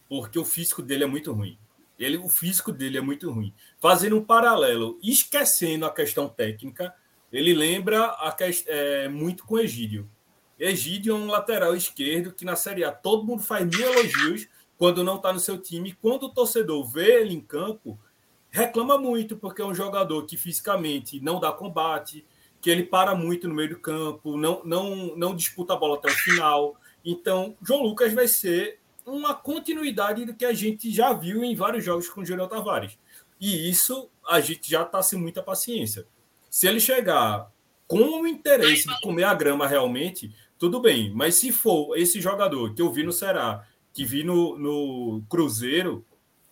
porque o físico dele é muito ruim. Ele, o físico dele é muito ruim. Fazendo um paralelo, esquecendo a questão técnica, ele lembra a ques- é, muito com Egídio. Egídio é um lateral esquerdo que na Série A todo mundo faz mil elogios quando não está no seu time. Quando o torcedor vê ele em campo, reclama muito, porque é um jogador que fisicamente não dá combate, que ele para muito no meio do campo, não, não, não disputa a bola até o final. Então, João Lucas vai ser uma continuidade do que a gente já viu em vários jogos com o Júnior Tavares. E isso a gente já está sem muita paciência. Se ele chegar com o interesse de comer a grama realmente, tudo bem. Mas se for esse jogador que eu vi no Ceará, que vi no, no Cruzeiro,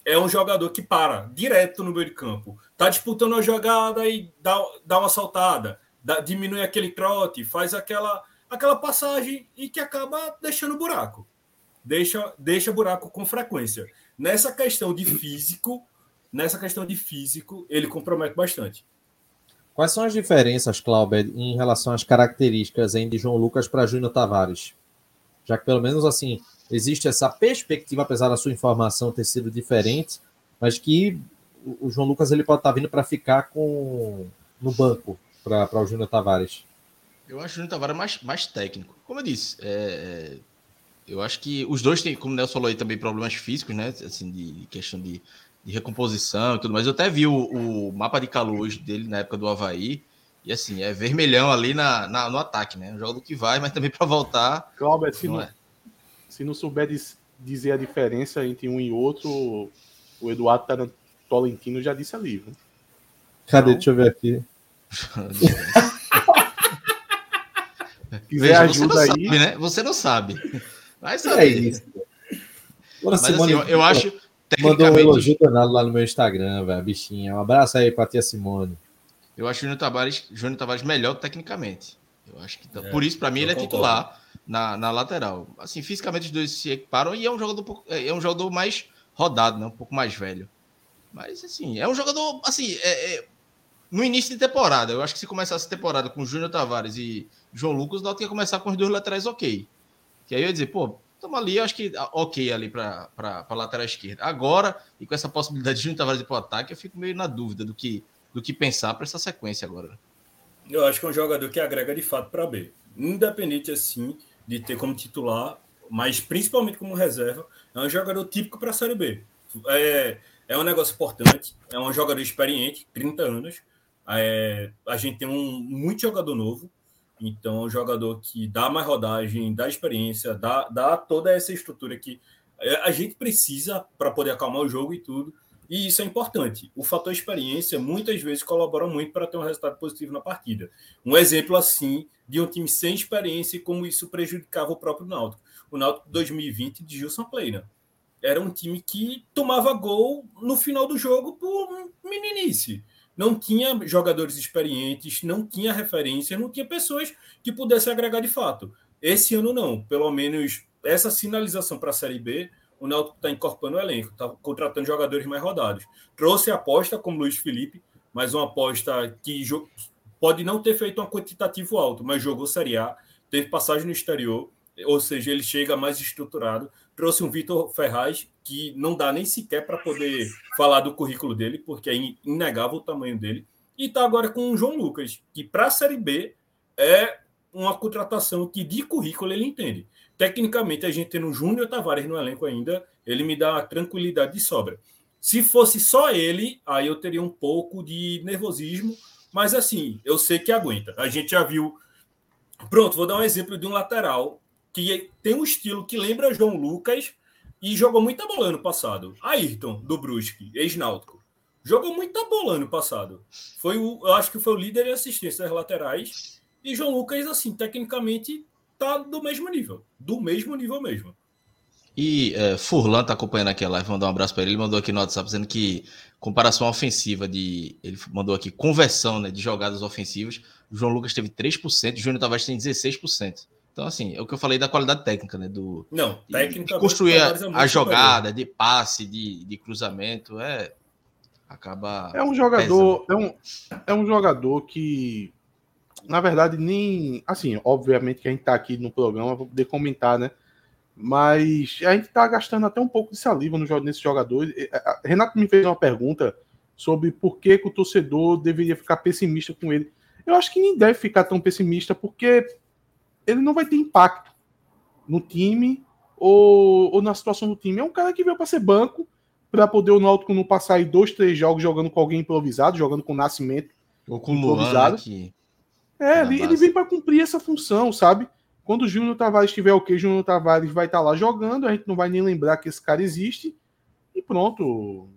é um jogador que para direto no meio de campo. Tá disputando a jogada e dá, dá uma saltada, dá- diminui aquele trote, faz aquela, aquela passagem e que acaba deixando buraco. Deixa, deixa buraco com frequência. Nessa questão de físico, nessa questão de físico, ele compromete bastante. Quais são as diferenças, Clauber, em relação às características hein, de João Lucas para Júnior Tavares? Já que pelo menos assim existe essa perspectiva, apesar da sua informação ter sido diferente, mas que o João Lucas ele pode estar vindo para ficar com no banco para o Júnior Tavares. Eu acho o Júnior Tavares mais, mais técnico. Como eu disse, é, é, eu acho que os dois têm, como o Nelson falou aí, também problemas físicos, né? Assim, de, de questão de, de recomposição e tudo mais. Eu até vi o, o mapa de calor hoje dele na época do Havaí. E assim, é vermelhão ali na, na- no ataque, né? Um jogo que vai, mas também para voltar. Cláudio, se Não não, é. se não souber dizer a diferença entre um e outro, o Eduardo Taran- Tolentino já disse ali. Viu? Cadê? Não. Deixa eu ver aqui. Veja, você não ajuda aí. sabe, né? Você não sabe. Vai É saber. isso. Agora, Mas Simone- assim, eu, eu acho, mandou um elogio danado lá no meu Instagram, velho, bichinha. Um abraço aí pra tia Simone. Eu acho o Júnior Tavares, Júnior Tavares melhor tecnicamente. Eu acho que. Tá, é, por isso, para mim, ele é concordo. titular na, na lateral. Assim, fisicamente os dois se equiparam e é um jogador, é, é um jogador mais rodado, né? Um pouco mais velho. Mas, assim, é um jogador, assim, é, é, no início de temporada. Eu acho que se começasse a temporada com Júnior Tavares e João Lucas, nós ia começar com os dois laterais ok. Que aí eu ia dizer, pô, estamos ali, acho que ah, ok ali para a lateral esquerda. Agora, e com essa possibilidade de Júnior Tavares ir para o ataque, eu fico meio na dúvida do que, do que pensar para essa sequência agora. Eu acho que é um jogador que agrega de fato para B. Independente, assim, de ter como titular, mas principalmente como reserva, é um jogador típico para a Série B. É, é um negócio importante, é um jogador experiente, 30 anos. É, a gente tem um muito jogador novo, então é um jogador que dá mais rodagem, dá experiência, dá, dá toda essa estrutura que a gente precisa para poder acalmar o jogo e tudo. E isso é importante. O fator experiência muitas vezes colabora muito para ter um resultado positivo na partida. Um exemplo assim de um time sem experiência e como isso prejudicava o próprio Náutico. O Náutico 2020 de Gilson Pleina. Era um time que tomava gol no final do jogo por meninice. Não tinha jogadores experientes, não tinha referência, não tinha pessoas que pudessem agregar de fato. Esse ano não. Pelo menos essa sinalização para a Série B o Náutico está incorporando o elenco, está contratando jogadores mais rodados. Trouxe aposta como Luiz Felipe, mas uma aposta que pode não ter feito um quantitativo alto, mas jogou Série A, teve passagem no exterior, ou seja, ele chega mais estruturado. Trouxe um Vitor Ferraz, que não dá nem sequer para poder falar do currículo dele, porque é inegável o tamanho dele. E está agora com o João Lucas, que para a Série B é uma contratação que de currículo ele entende. Tecnicamente, a gente tendo o Júnior Tavares no elenco ainda, ele me dá tranquilidade de sobra. Se fosse só ele, aí eu teria um pouco de nervosismo, mas assim, eu sei que aguenta. A gente já viu. Pronto, vou dar um exemplo de um lateral que tem um estilo que lembra João Lucas e jogou muita bola ano passado. Ayrton, do Brusque, ex-náutico. Jogou muita bola ano passado. Foi o, acho que foi o líder em assistências laterais. E João Lucas, assim, tecnicamente tá do mesmo nível. Do mesmo nível mesmo. E é, Furlan tá acompanhando aqui a live, mandou um abraço para ele. Ele mandou aqui no WhatsApp dizendo que comparação ofensiva de. Ele mandou aqui conversão né, de jogadas ofensivas. João Lucas teve 3%, o Júnior Tavares tem 16%. Então, assim, é o que eu falei da qualidade técnica, né? Do, Não, técnica. construir a, é a jogada, de passe, de, de cruzamento, é. Acaba. É um jogador. É um, é um jogador que na verdade, nem. Assim, obviamente que a gente tá aqui no programa para poder comentar, né? Mas a gente tá gastando até um pouco de saliva no, nesse jogador. Renato me fez uma pergunta sobre por que, que o torcedor deveria ficar pessimista com ele. Eu acho que nem deve ficar tão pessimista, porque ele não vai ter impacto no time ou, ou na situação do time. É um cara que veio para ser banco, para poder o Náutico não passar aí dois, três jogos jogando com alguém improvisado, jogando com o Nascimento. Ou com o improvisado. Luan, é, ele, ele vem para cumprir essa função, sabe? Quando o Júnior Tavares estiver ok, o Júnior Tavares vai estar tá lá jogando, a gente não vai nem lembrar que esse cara existe. E pronto.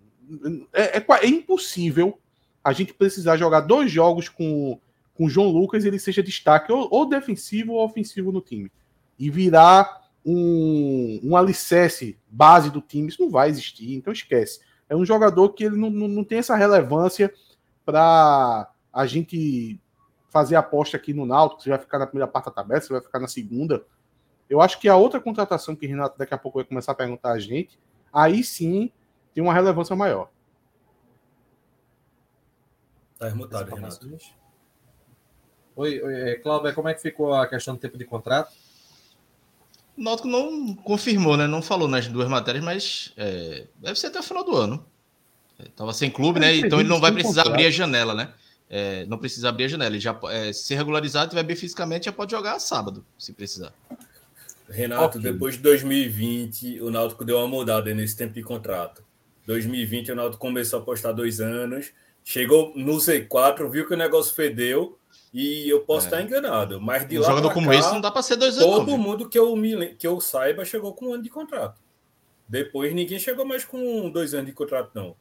É, é, é impossível a gente precisar jogar dois jogos com, com o João Lucas ele seja destaque ou, ou defensivo ou ofensivo no time. E virar um, um alicerce base do time, isso não vai existir, então esquece. É um jogador que ele não, não, não tem essa relevância para a gente fazer aposta aqui no Náutico, você vai ficar na primeira parte da tabela, você vai ficar na segunda. Eu acho que a outra contratação que Renato daqui a pouco vai começar a perguntar a gente, aí sim tem uma relevância maior. Tá remutado, Renato. Oi, oi é, Cláudio, como é que ficou a questão do tempo de contrato? O Náutico não confirmou, né? Não falou nas duas matérias, mas é, deve ser até o final do ano. Estava é, sem clube, né? Então ele não vai precisar abrir a janela, né? é, não precisa abrir a janela. Ele já, é, se regularizado, tiver bem fisicamente, já pode jogar sábado, se precisar. Renato, okay. depois de 2020, o Náutico deu uma mudada nesse tempo de contrato. 2020, o Náutico começou a apostar dois anos, chegou no Z4, viu que o negócio fedeu, e eu posso é. estar enganado, mas de um lá jogador como cá, esse não dá para ser dois anos. Todo mundo que eu, me, que eu saiba chegou com um ano de contrato. Depois ninguém chegou mais com dois anos de contrato, não.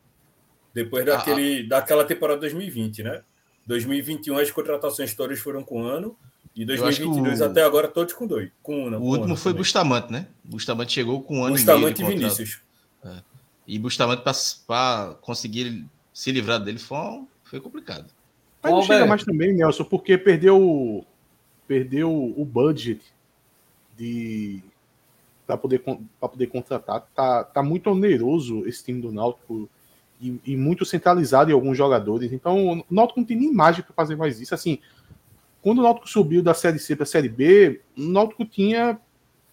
Depois ah, daquele, ah, daquela temporada 2020, né? 2021 as contratações todas foram com um ano. E 2022 o... até agora todos com dois. Com um, o último foi também. Bustamante, né? Bustamante chegou com um ano Bustamante e, e Vinícius. É. E Bustamante, para conseguir se livrar dele, foi, foi complicado. Mas não chega mais também, Nelson, porque perdeu, perdeu o budget de para poder, poder contratar. Tá, tá muito oneroso esse time do Náutico e, e, muito centralizado em alguns jogadores. Então, o Náutico não tem nem imagem para fazer mais isso. Assim, quando o Náutico subiu da Série C para a Série B, o Náutico tinha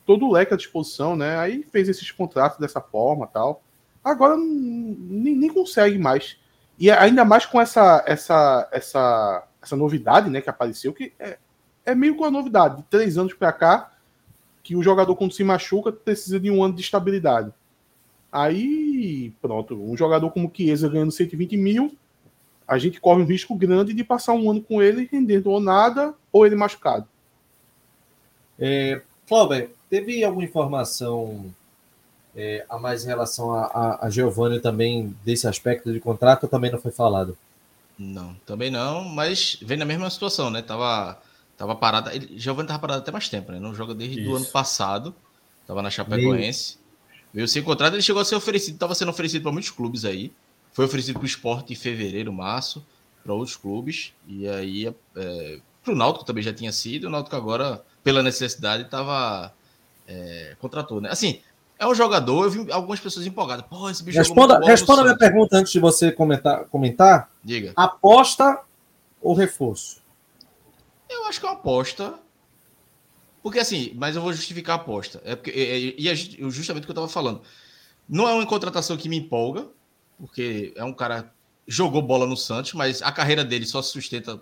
todo o leque à disposição, né? Aí fez esses contratos dessa forma tal. Agora nem, nem consegue mais. E ainda mais com essa essa essa essa novidade, né, que apareceu, que é, é meio com a novidade. De três anos para cá, que o jogador, quando se machuca, precisa de um ano de estabilidade. Aí, pronto, um jogador como Chiesa ganhando 120 mil, a gente corre um risco grande de passar um ano com ele rendendo ou nada, ou ele machucado. É, Cláudio, teve alguma informação é, a mais em relação a, a, a Giovanni também desse aspecto de contrato também não foi falado? Não, também não, mas vem na mesma situação, né? Tava, tava parado. Ele, Giovanni tava parado até mais tempo, né? Não joga desde o ano passado. Tava na Chapecoense. Veio sem contrato, ele chegou a ser oferecido, estava sendo oferecido para muitos clubes aí. Foi oferecido para o esporte em fevereiro, março, para outros clubes. E aí, é, para o Náutico também já tinha sido. O Náutico agora, pela necessidade, estava. É, contratou, né? Assim, é um jogador, eu vi algumas pessoas empolgadas. Pô, esse bicho Responda, responda a minha pergunta antes de você comentar. comentar. Diga. Aposta ou reforço? Eu acho que é uma aposta. Porque assim, mas eu vou justificar a aposta. É porque, e é, justamente o que eu estava falando. Não é uma contratação que me empolga, porque é um cara jogou bola no Santos, mas a carreira dele só se sustenta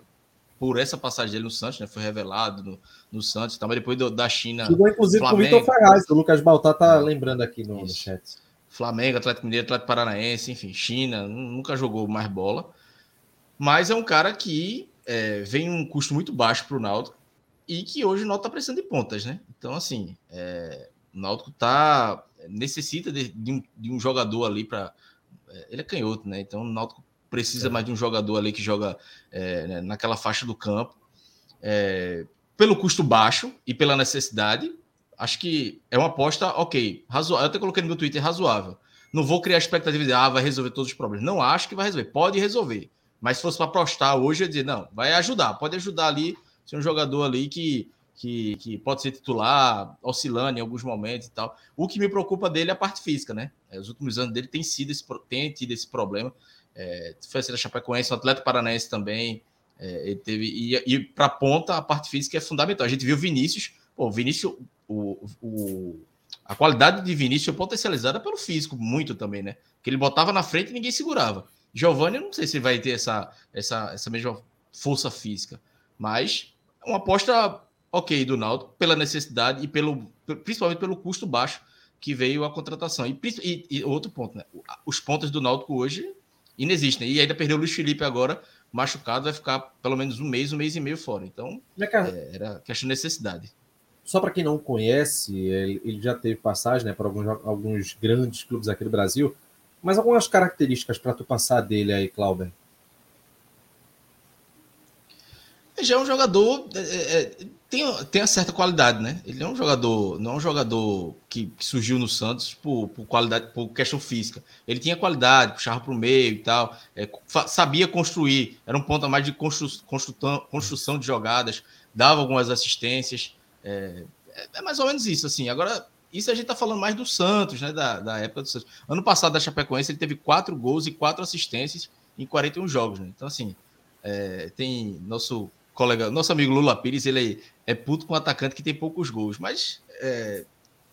por essa passagem dele no Santos, né? Foi revelado no, no Santos, tá? mas depois do, da China. Jogou inclusive Flamengo, com o Vitor Ferraz, o Lucas Baltar tá lembrando aqui no, no, chat. Flamengo, Atlético Mineiro, Atlético Paranaense, enfim, China, nunca jogou mais bola. Mas é um cara que é, vem um custo muito baixo para o Náutico e que hoje o Náutico está precisando de pontas, né? Então, assim, é, o Náutico tá, necessita de, de, um, de um, jogador ali para. É, ele é canhoto, né? Então, o Náutico precisa é. mais de um jogador ali que joga é, né, naquela faixa do campo. É, pelo custo baixo e pela necessidade, acho que é uma aposta ok. Razoável. Eu até coloquei no meu Twitter razoável. Não vou criar expectativa de ah, vai resolver todos os problemas. Não acho que vai resolver. Pode resolver. Mas se fosse para apostar hoje, eu ia dizer, não, vai ajudar, pode ajudar ali ser um jogador ali que, que, que pode ser titular, oscilando em alguns momentos e tal. O que me preocupa dele é a parte física, né? É, os últimos anos dele tem, sido esse, tem tido esse problema. É, foi a Chapecoense, o Atlético Paranaense também. É, ele teve, e, e para ponta, a parte física é fundamental. A gente viu Vinícius, pô, Vinícius, o, o, a qualidade de Vinícius é potencializada pelo físico, muito também, né? Que ele botava na frente e ninguém segurava. Giovanni, eu não sei se vai ter essa, essa, essa mesma força física, mas uma aposta ok do Náutico pela necessidade e pelo principalmente pelo custo baixo que veio a contratação. E, e, e outro ponto, né? Os pontos do Náutico hoje inexistem. E ainda perdeu o Luiz Felipe agora, machucado, vai ficar pelo menos um mês, um mês e meio fora. Então, é, era questão de necessidade. Só para quem não conhece, ele já teve passagem né, por alguns, alguns grandes clubes aqui do Brasil, mas algumas características para tu passar dele aí, Clauber. já é um jogador. É, é, tem, tem uma certa qualidade, né? Ele é um jogador, não é um jogador que, que surgiu no Santos por, por, qualidade, por questão física. Ele tinha qualidade, puxava para o meio e tal, é, sabia construir, era um ponto a mais de constru, construção, construção de jogadas, dava algumas assistências. É, é, é, mais ou menos isso, assim. Agora, isso a gente tá falando mais do Santos, né? Da, da época do Santos. Ano passado, da Chapecoense, ele teve quatro gols e quatro assistências em 41 jogos, né? Então, assim, é, tem nosso colega, nosso amigo Lula Pires, ele é puto com um atacante que tem poucos gols, mas é,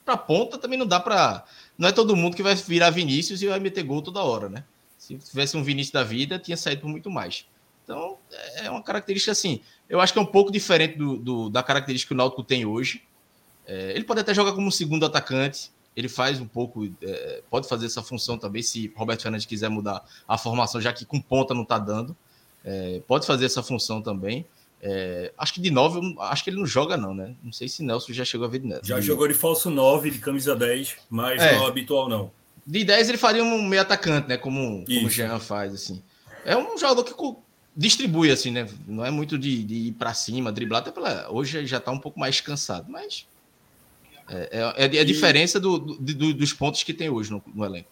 para ponta também não dá para. Não é todo mundo que vai virar Vinícius e vai meter gol toda hora, né? Se tivesse um Vinícius da vida, tinha saído por muito mais. Então, é uma característica assim. Eu acho que é um pouco diferente do, do da característica que o Náutico tem hoje. É, ele pode até jogar como segundo atacante. Ele faz um pouco, é, pode fazer essa função também, se Roberto Fernandes quiser mudar a formação, já que com ponta não está dando. É, pode fazer essa função também. É, acho que de 9, acho que ele não joga, não, né? Não sei se Nelson já chegou a ver de Nelson. Já jogou de falso 9, de camisa 10, mas é. não habitual, não. De 10 ele faria um meio atacante, né? Como, como o Jean faz, assim. É um jogador que distribui, assim, né? Não é muito de, de ir para cima, driblar, até pela. Hoje já tá um pouco mais cansado, mas. É, é, é a diferença do, do, dos pontos que tem hoje no, no elenco.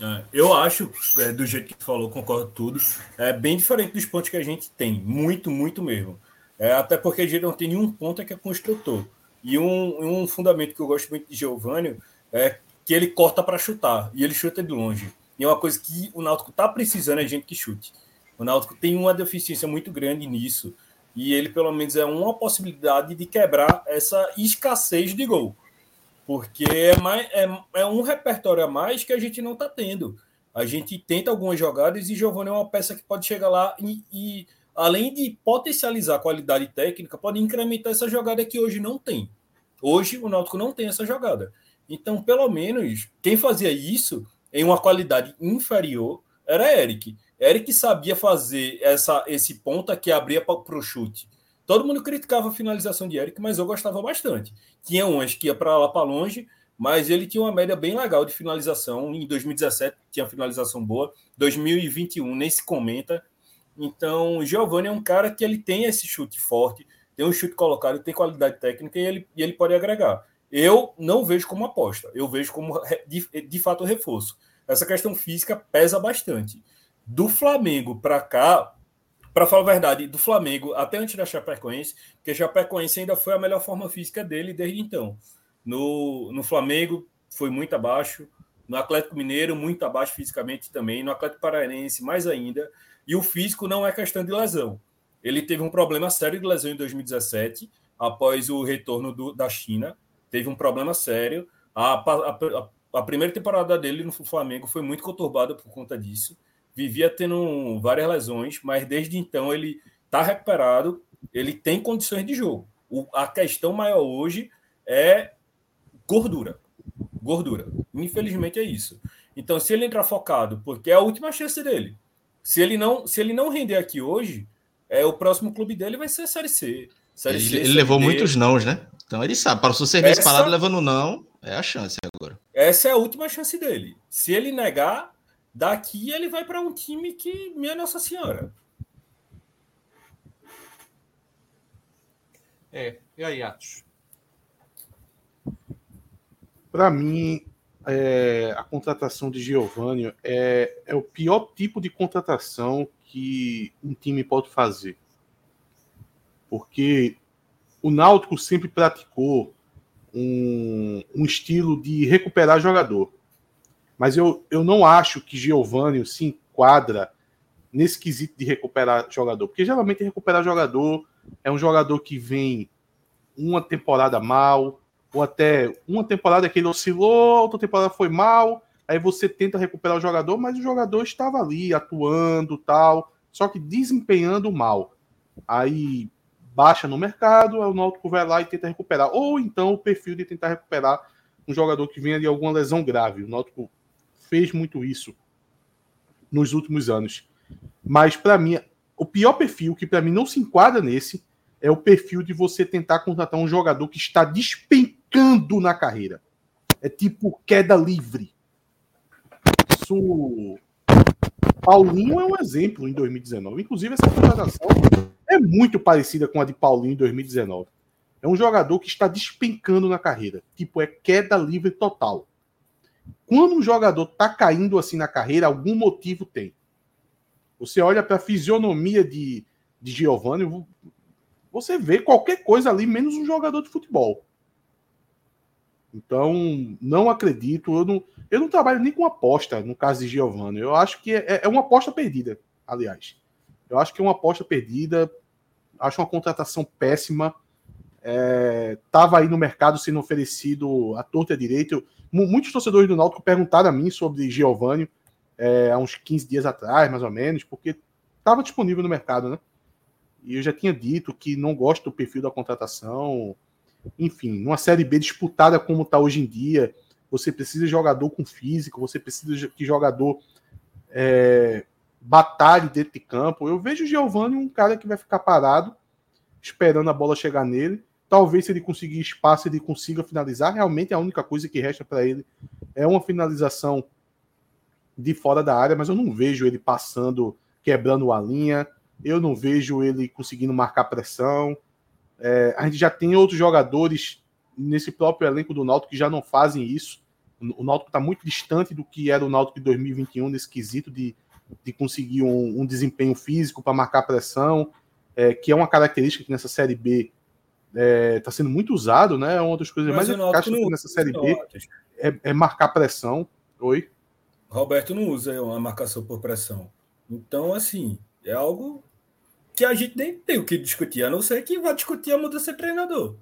É, eu acho, é, do jeito que tu falou, concordo tudo, é bem diferente dos pontos que a gente tem, muito, muito mesmo. É, até porque a gente não tem nenhum ponto que é construtor. E um, um fundamento que eu gosto muito de Giovanni é que ele corta para chutar, e ele chuta de longe. E é uma coisa que o Náutico está precisando, é gente que chute. O Náutico tem uma deficiência muito grande nisso, e ele pelo menos é uma possibilidade de quebrar essa escassez de gol. Porque é, mais, é, é um repertório a mais que a gente não está tendo. A gente tenta algumas jogadas e Giovanni é uma peça que pode chegar lá e, e, além de potencializar a qualidade técnica, pode incrementar essa jogada que hoje não tem. Hoje o Náutico não tem essa jogada. Então, pelo menos, quem fazia isso em uma qualidade inferior era Eric. Eric sabia fazer essa, esse ponta que abria para o chute. Todo mundo criticava a finalização de Eric, mas eu gostava bastante. Tinha umas que ia para lá para longe, mas ele tinha uma média bem legal de finalização. Em 2017 tinha finalização boa, 2021 nem se comenta. Então, o Giovanni é um cara que ele tem esse chute forte, tem um chute colocado, tem qualidade técnica e ele, e ele pode agregar. Eu não vejo como aposta, eu vejo como de, de fato reforço. Essa questão física pesa bastante. Do Flamengo para cá, para falar a verdade, do Flamengo até antes da Chapecoense, porque a Chapecoense ainda foi a melhor forma física dele desde então. No, no Flamengo foi muito abaixo, no Atlético Mineiro muito abaixo fisicamente também, no Atlético Paranaense mais ainda. E o físico não é questão de lesão. Ele teve um problema sério de lesão em 2017, após o retorno do, da China. Teve um problema sério. A, a, a, primeira temporada dele no Flamengo foi muito conturbada por conta disso vivia tendo várias lesões, mas desde então ele está recuperado, ele tem condições de jogo. O, a questão maior hoje é gordura. Gordura. Infelizmente é isso. Então, se ele entrar focado, porque é a última chance dele. Se ele não, se ele não render aqui hoje, é o próximo clube dele vai ser a Série C. Série ele, C, ele levou D. muitos nãos, né? Então ele sabe, para o seu serviço essa, parado levando não, é a chance agora. Essa é a última chance dele. Se ele negar, Daqui ele vai para um time que, minha Nossa Senhora. É, e aí, Atos? Para mim, é, a contratação de Giovanni é, é o pior tipo de contratação que um time pode fazer. Porque o Náutico sempre praticou um, um estilo de recuperar jogador. Mas eu, eu não acho que Giovanni se enquadra nesse quesito de recuperar jogador. Porque geralmente recuperar jogador é um jogador que vem uma temporada mal, ou até uma temporada que ele oscilou, outra temporada foi mal, aí você tenta recuperar o jogador, mas o jogador estava ali atuando tal, só que desempenhando mal. Aí baixa no mercado, o Náutico vai lá e tenta recuperar. Ou então o perfil de tentar recuperar um jogador que venha de alguma lesão grave. O Náutico fez muito isso nos últimos anos. Mas para mim, o pior perfil que para mim não se enquadra nesse é o perfil de você tentar contratar um jogador que está despencando na carreira. É tipo queda livre. Isso Paulinho é um exemplo em 2019. Inclusive, essa contratação é muito parecida com a de Paulinho em 2019. É um jogador que está despencando na carreira. Tipo, é queda livre total. Quando um jogador está caindo assim na carreira, algum motivo tem. Você olha para a fisionomia de, de Giovanni, você vê qualquer coisa ali, menos um jogador de futebol. Então, não acredito. Eu não, eu não trabalho nem com aposta no caso de Giovanni. Eu acho que é, é uma aposta perdida, aliás. Eu acho que é uma aposta perdida. Acho uma contratação péssima. Estava é, aí no mercado sendo oferecido à torta direito. Muitos torcedores do Náutico perguntaram a mim sobre Giovanni é, há uns 15 dias atrás, mais ou menos, porque estava disponível no mercado, né? E eu já tinha dito que não gosto do perfil da contratação. Enfim, numa Série B disputada como está hoje em dia, você precisa de jogador com físico, você precisa de jogador é, dentro de campo. Eu vejo o Giovanni um cara que vai ficar parado, esperando a bola chegar nele. Talvez se ele conseguir espaço, ele consiga finalizar. Realmente a única coisa que resta para ele é uma finalização de fora da área, mas eu não vejo ele passando, quebrando a linha. Eu não vejo ele conseguindo marcar pressão. É, a gente já tem outros jogadores nesse próprio elenco do Náutico que já não fazem isso. O Náutico está muito distante do que era o Náutico de 2021 nesse quesito de, de conseguir um, um desempenho físico para marcar pressão, é, que é uma característica que nessa Série B está é, tá sendo muito usado, né? É uma das coisas Mas mais eficazes nessa Série B é, é, marcar pressão. Oi? Roberto não usa uma marcação por pressão. Então, assim, é algo que a gente nem tem o que discutir, a não ser que vá discutir a mudança de treinador.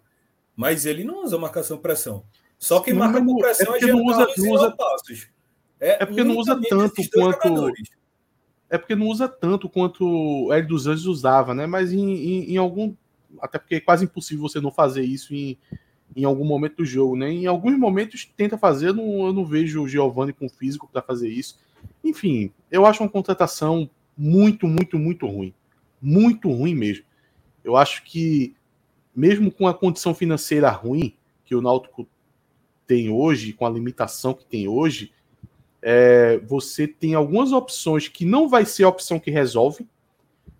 Mas ele não usa marcação por pressão. Só que marca por pressão é, é não usa, não usa passos. É, é porque não usa tanto quanto. Jogadores. É porque não usa tanto quanto o Hélio dos Anjos usava, né? Mas em, em, em, algum. Até porque é quase impossível você não fazer isso em, em algum momento do jogo, né? Em alguns momentos tenta fazer, eu não, eu não vejo o Giovanni com físico para fazer isso. Enfim, eu acho uma contratação muito, muito, muito ruim. Muito ruim mesmo. Eu acho que, mesmo com a condição financeira ruim que o Náutico tem hoje, com a limitação que tem hoje, é, você tem algumas opções que não vai ser a opção que resolve,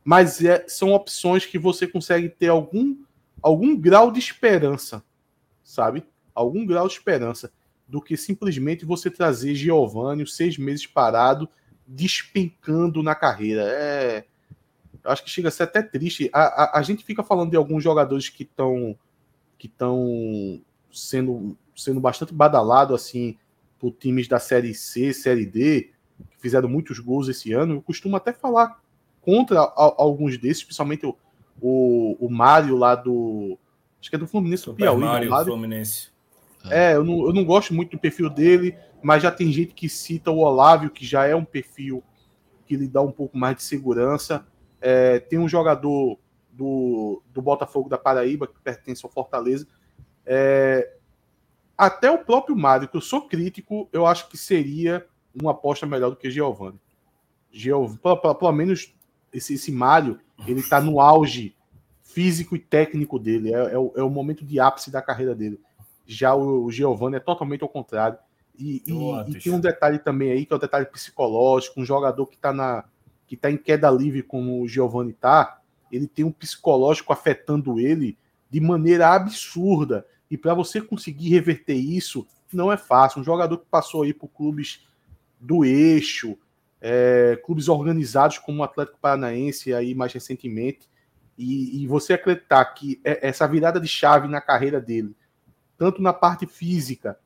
mas é, são opções que você consegue ter algum, algum grau de esperança, sabe? Algum grau de esperança do que simplesmente você trazer Giovanni seis meses parado, despencando na carreira. É, eu acho que chega a ser até triste. A, a, a gente fica falando de alguns jogadores que estão que estão sendo sendo bastante badalado assim por times da série C, série D, que fizeram muitos gols esse ano. Eu costumo até falar contra a, alguns desses, principalmente o, o, o Mário lá do. Acho que é do Fluminense do Piauí. Mário, Mário. Fluminense. É, eu não, eu não gosto muito do perfil dele, mas já tem gente que cita o Olávio, que já é um perfil que lhe dá um pouco mais de segurança. É, tem um jogador do, do Botafogo da Paraíba, que pertence ao Fortaleza. É, até o próprio Mário, que eu sou crítico, eu acho que seria uma aposta melhor do que Giovanni. Pelo menos esse, esse Mário, ele está no auge físico e técnico dele. É, é, o, é, o, momento de ápice da carreira dele. Já o, o Giovanni é totalmente ao contrário. E, e, e, tem um detalhe também aí, que é o detalhe psicológico, um jogador que está na que tá em queda livre como o Giovanni está, ele tem um psicológico afetando ele de maneira absurda. E para você conseguir reverter isso, não é fácil. Um jogador que passou aí por clubes do eixo, é, clubes organizados como o Atlético Paranaense aí mais recentemente, e, e, você acreditar que é, essa virada de chave na carreira dele, tanto na parte física,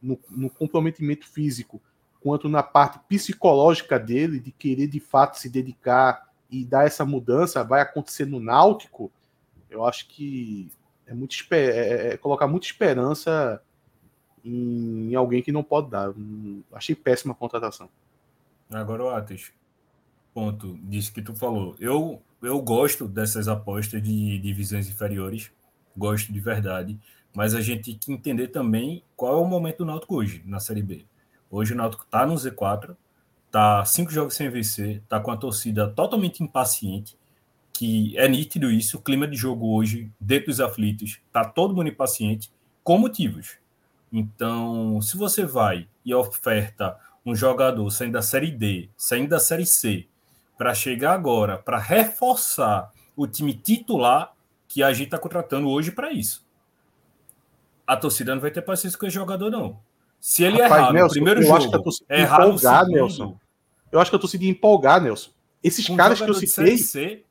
no, no comprometimento físico, quanto na parte psicológica dele, de querer de fato se dedicar e dar essa mudança, vai acontecer no Náutico, eu acho que é, muito, é, é, é, colocar muita esperança em, em, alguém que não pode dar. Achei péssima a contratação. Agora o Atos, ponto disso que tu falou. Eu, eu gosto dessas apostas de divisões inferiores, gosto de verdade, mas a gente tem que entender também qual é o momento do Náutico hoje na Série B. Hoje o Náutico está no Z4, tá cinco jogos sem vencer, tá com a torcida totalmente impaciente, que é nítido isso, o clima de jogo hoje, dentro dos aflitos, está todo mundo impaciente, com motivos. Então, se você vai e oferta um jogador saindo da Série D, saindo da Série C, para chegar agora, para reforçar o time titular que a gente está contratando hoje para isso. A torcida não vai ter paciência com esse jogador, não. Se ele Rapaz, errar Nelson, no primeiro eu jogo, errar empolgar, segundo, Nelson. Eu acho que a torcida empolgar, Nelson. Esses um caras que eu citei. C,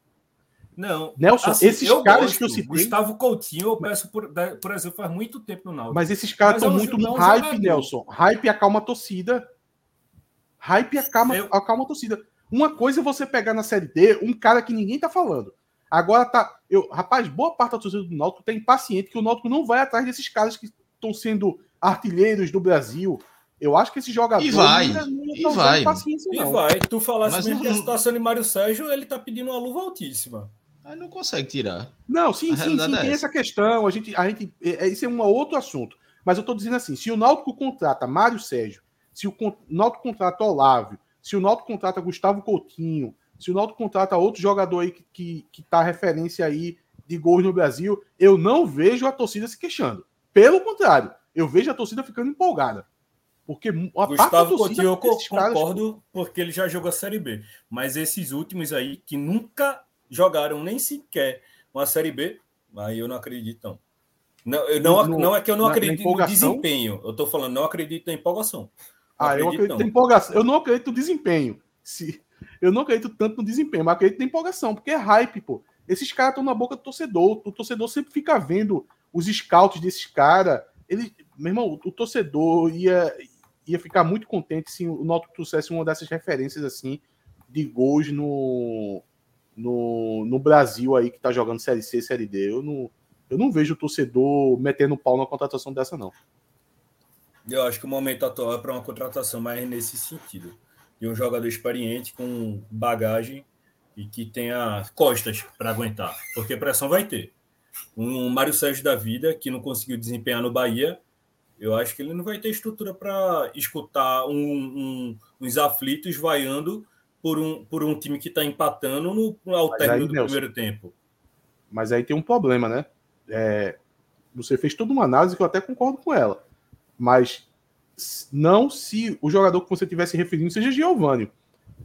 não. Nelson, assim, esses caras gosto. que eu citei. Gustavo Coutinho, eu peço, por, por exemplo, faz muito tempo no Náutico. Mas esses caras estão muito no hype, jogador. Nelson. Hype acalma a torcida. Hype acalma, eu... acalma a torcida. Uma coisa é você pegar na Série D um cara que ninguém tá falando. Agora tá. Eu, rapaz, boa parte da torcida do Náutico tá impaciente que o Náutico não vai atrás desses caras que estão sendo artilheiros do Brasil. Eu acho que esse jogador. E vai. Não, não e vai. E vai. Tu falasse Mas mesmo não... que a situação de Mário Sérgio, ele tá pedindo uma luva altíssima. Aí não consegue tirar. Não, sim, a sim, sim, é tem essa questão. A gente, a gente, é, é, isso é um outro assunto. Mas eu estou dizendo assim: se o Náutico contrata Mário Sérgio, se o Náutico contrata Olávio, se o Náutico contrata Gustavo Coutinho, se o Náutico contrata outro jogador aí que, que, que tá referência aí de gols no Brasil, eu não vejo a torcida se queixando. Pelo contrário, eu vejo a torcida ficando empolgada. Porque a Gustavo Coutinho eu concordo caras... porque ele já jogou a Série B. Mas esses últimos aí, que nunca jogaram nem sequer uma Série B, aí eu não acredito, não. Não, eu não, No- não é que eu não na- na acredito no empolgação? desempenho. Eu tô falando, não acredito na empolgação. Ah, eu acredito na empolgação. Eu não acredito no desempenho. Se... Eu não acredito tanto no desempenho, mas acredito na empolgação, porque é hype, pô. Esses caras estão na boca do torcedor. O torcedor sempre fica vendo os scouts desses caras. Ele, meu irmão, o torcedor ia, ia ficar muito contente se o Náutico trouxesse uma dessas referências assim de gols no, no, no Brasil aí que tá jogando Série C, Série D. Eu não, eu não vejo o torcedor metendo pau na contratação dessa, não. Eu acho que o momento atual é para uma contratação mais nesse sentido. De um jogador experiente, com bagagem e que tenha costas para aguentar. Porque pressão vai ter. Um Mário Sérgio da vida, que não conseguiu desempenhar no Bahia, eu acho que ele não vai ter estrutura para escutar um- um- uns aflitos vaiando por um, por um time que está empatando no, ao término do Nelson, primeiro tempo. Mas aí tem um problema, né? É, você fez toda uma análise que eu até concordo com ela. Mas não se o jogador que você estivesse referindo seja Giovanni.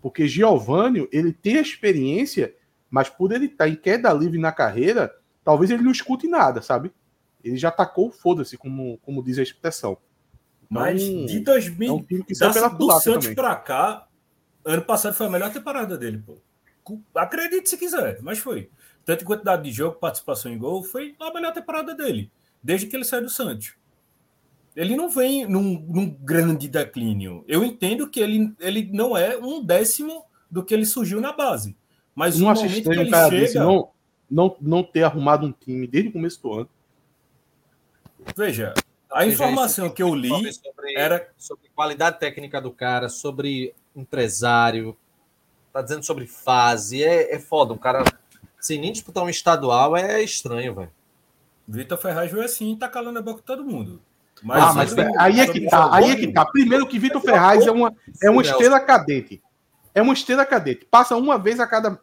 Porque Giovanni, ele tem a experiência, mas por ele estar em queda livre na carreira, talvez ele não escute nada, sabe? Ele já tacou o foda-se, como, como diz a expressão. Então, Mas de é 2000, um time que da, pela do Santos pra cá, ano passado foi a melhor temporada dele, pô. Acredite se quiser, mas foi. Tanto em quantidade de jogo, participação em gol, foi a melhor temporada dele, desde que ele saiu do Santos. Ele não vem num, num grande declínio. Eu entendo que ele, ele não é um décimo do que ele surgiu na base. Mas Não no acho momento que estranho ele o cara chega, desse não, não, não ter arrumado um time desde o começo do ano. veja, a Veja, informação que eu li sobre, era sobre qualidade técnica do cara, sobre empresário, tá dizendo sobre fase, é, é foda. Um cara sem nem disputar um estadual é estranho, velho. Vitor Ferraz veio assim, tá calando a boca de todo mundo. Ah, mas sobre- aí é que tá, aí é que tá. Primeiro que Vitor Ferraz é uma, é uma estrela cadente. É uma estrela cadente. Passa uma vez a cada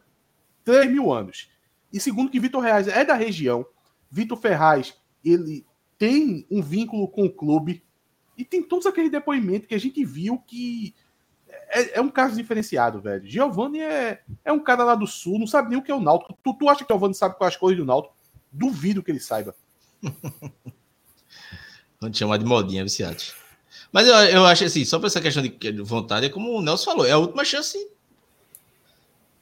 3 mil anos. E segundo que Vitor Ferraz é da região. Vitor Ferraz, ele tem um vínculo com o clube. E tem todos aqueles depoimentos que a gente viu que é, é um caso diferenciado, velho. Giovanni é, é um cara lá do sul, não sabe nem o que é o Náutico. Tu, tu acha que o Giovanni sabe quais as coisas do Náutico? Duvido que ele saiba. Vamos chamar de modinha, viciados. Mas eu, eu acho assim, só para essa questão de de vontade, é como o Nelson falou, é a última chance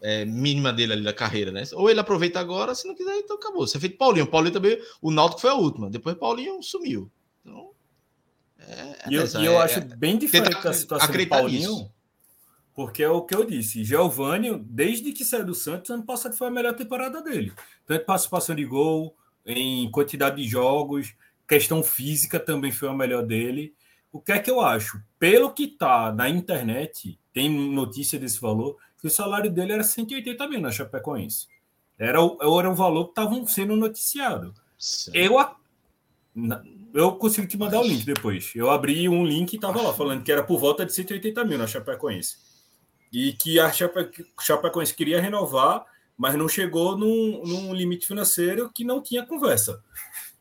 é, mínima dele ali da carreira, né? Ou ele aproveita agora, se não quiser, então acabou. Você fez Paulinho. Paulinho também, o Náutico foi a última. Depois Paulinho sumiu. Então, é, é E eu, e eu é- acho é- bem diferente da situação do Paulinho, nisso. porque é o que eu disse. Giovanni, desde que saiu do Santos, ano passado foi a melhor temporada dele. Tanto participação de gol, em quantidade de jogos, questão física também foi a melhor dele. O que é que eu acho? Pelo que tá na internet, tem notícia desse valor, que o salário dele era 180 mil na Chapecoense. Era o, era o valor que estavam sendo noticiado. Eu, eu consigo te mandar o link depois. Eu abri um link e tava lá falando que era por volta de 180 mil na Chapecoense. E que a Chape- Chapecoense queria renovar, mas não chegou num, num limite financeiro que não tinha conversa.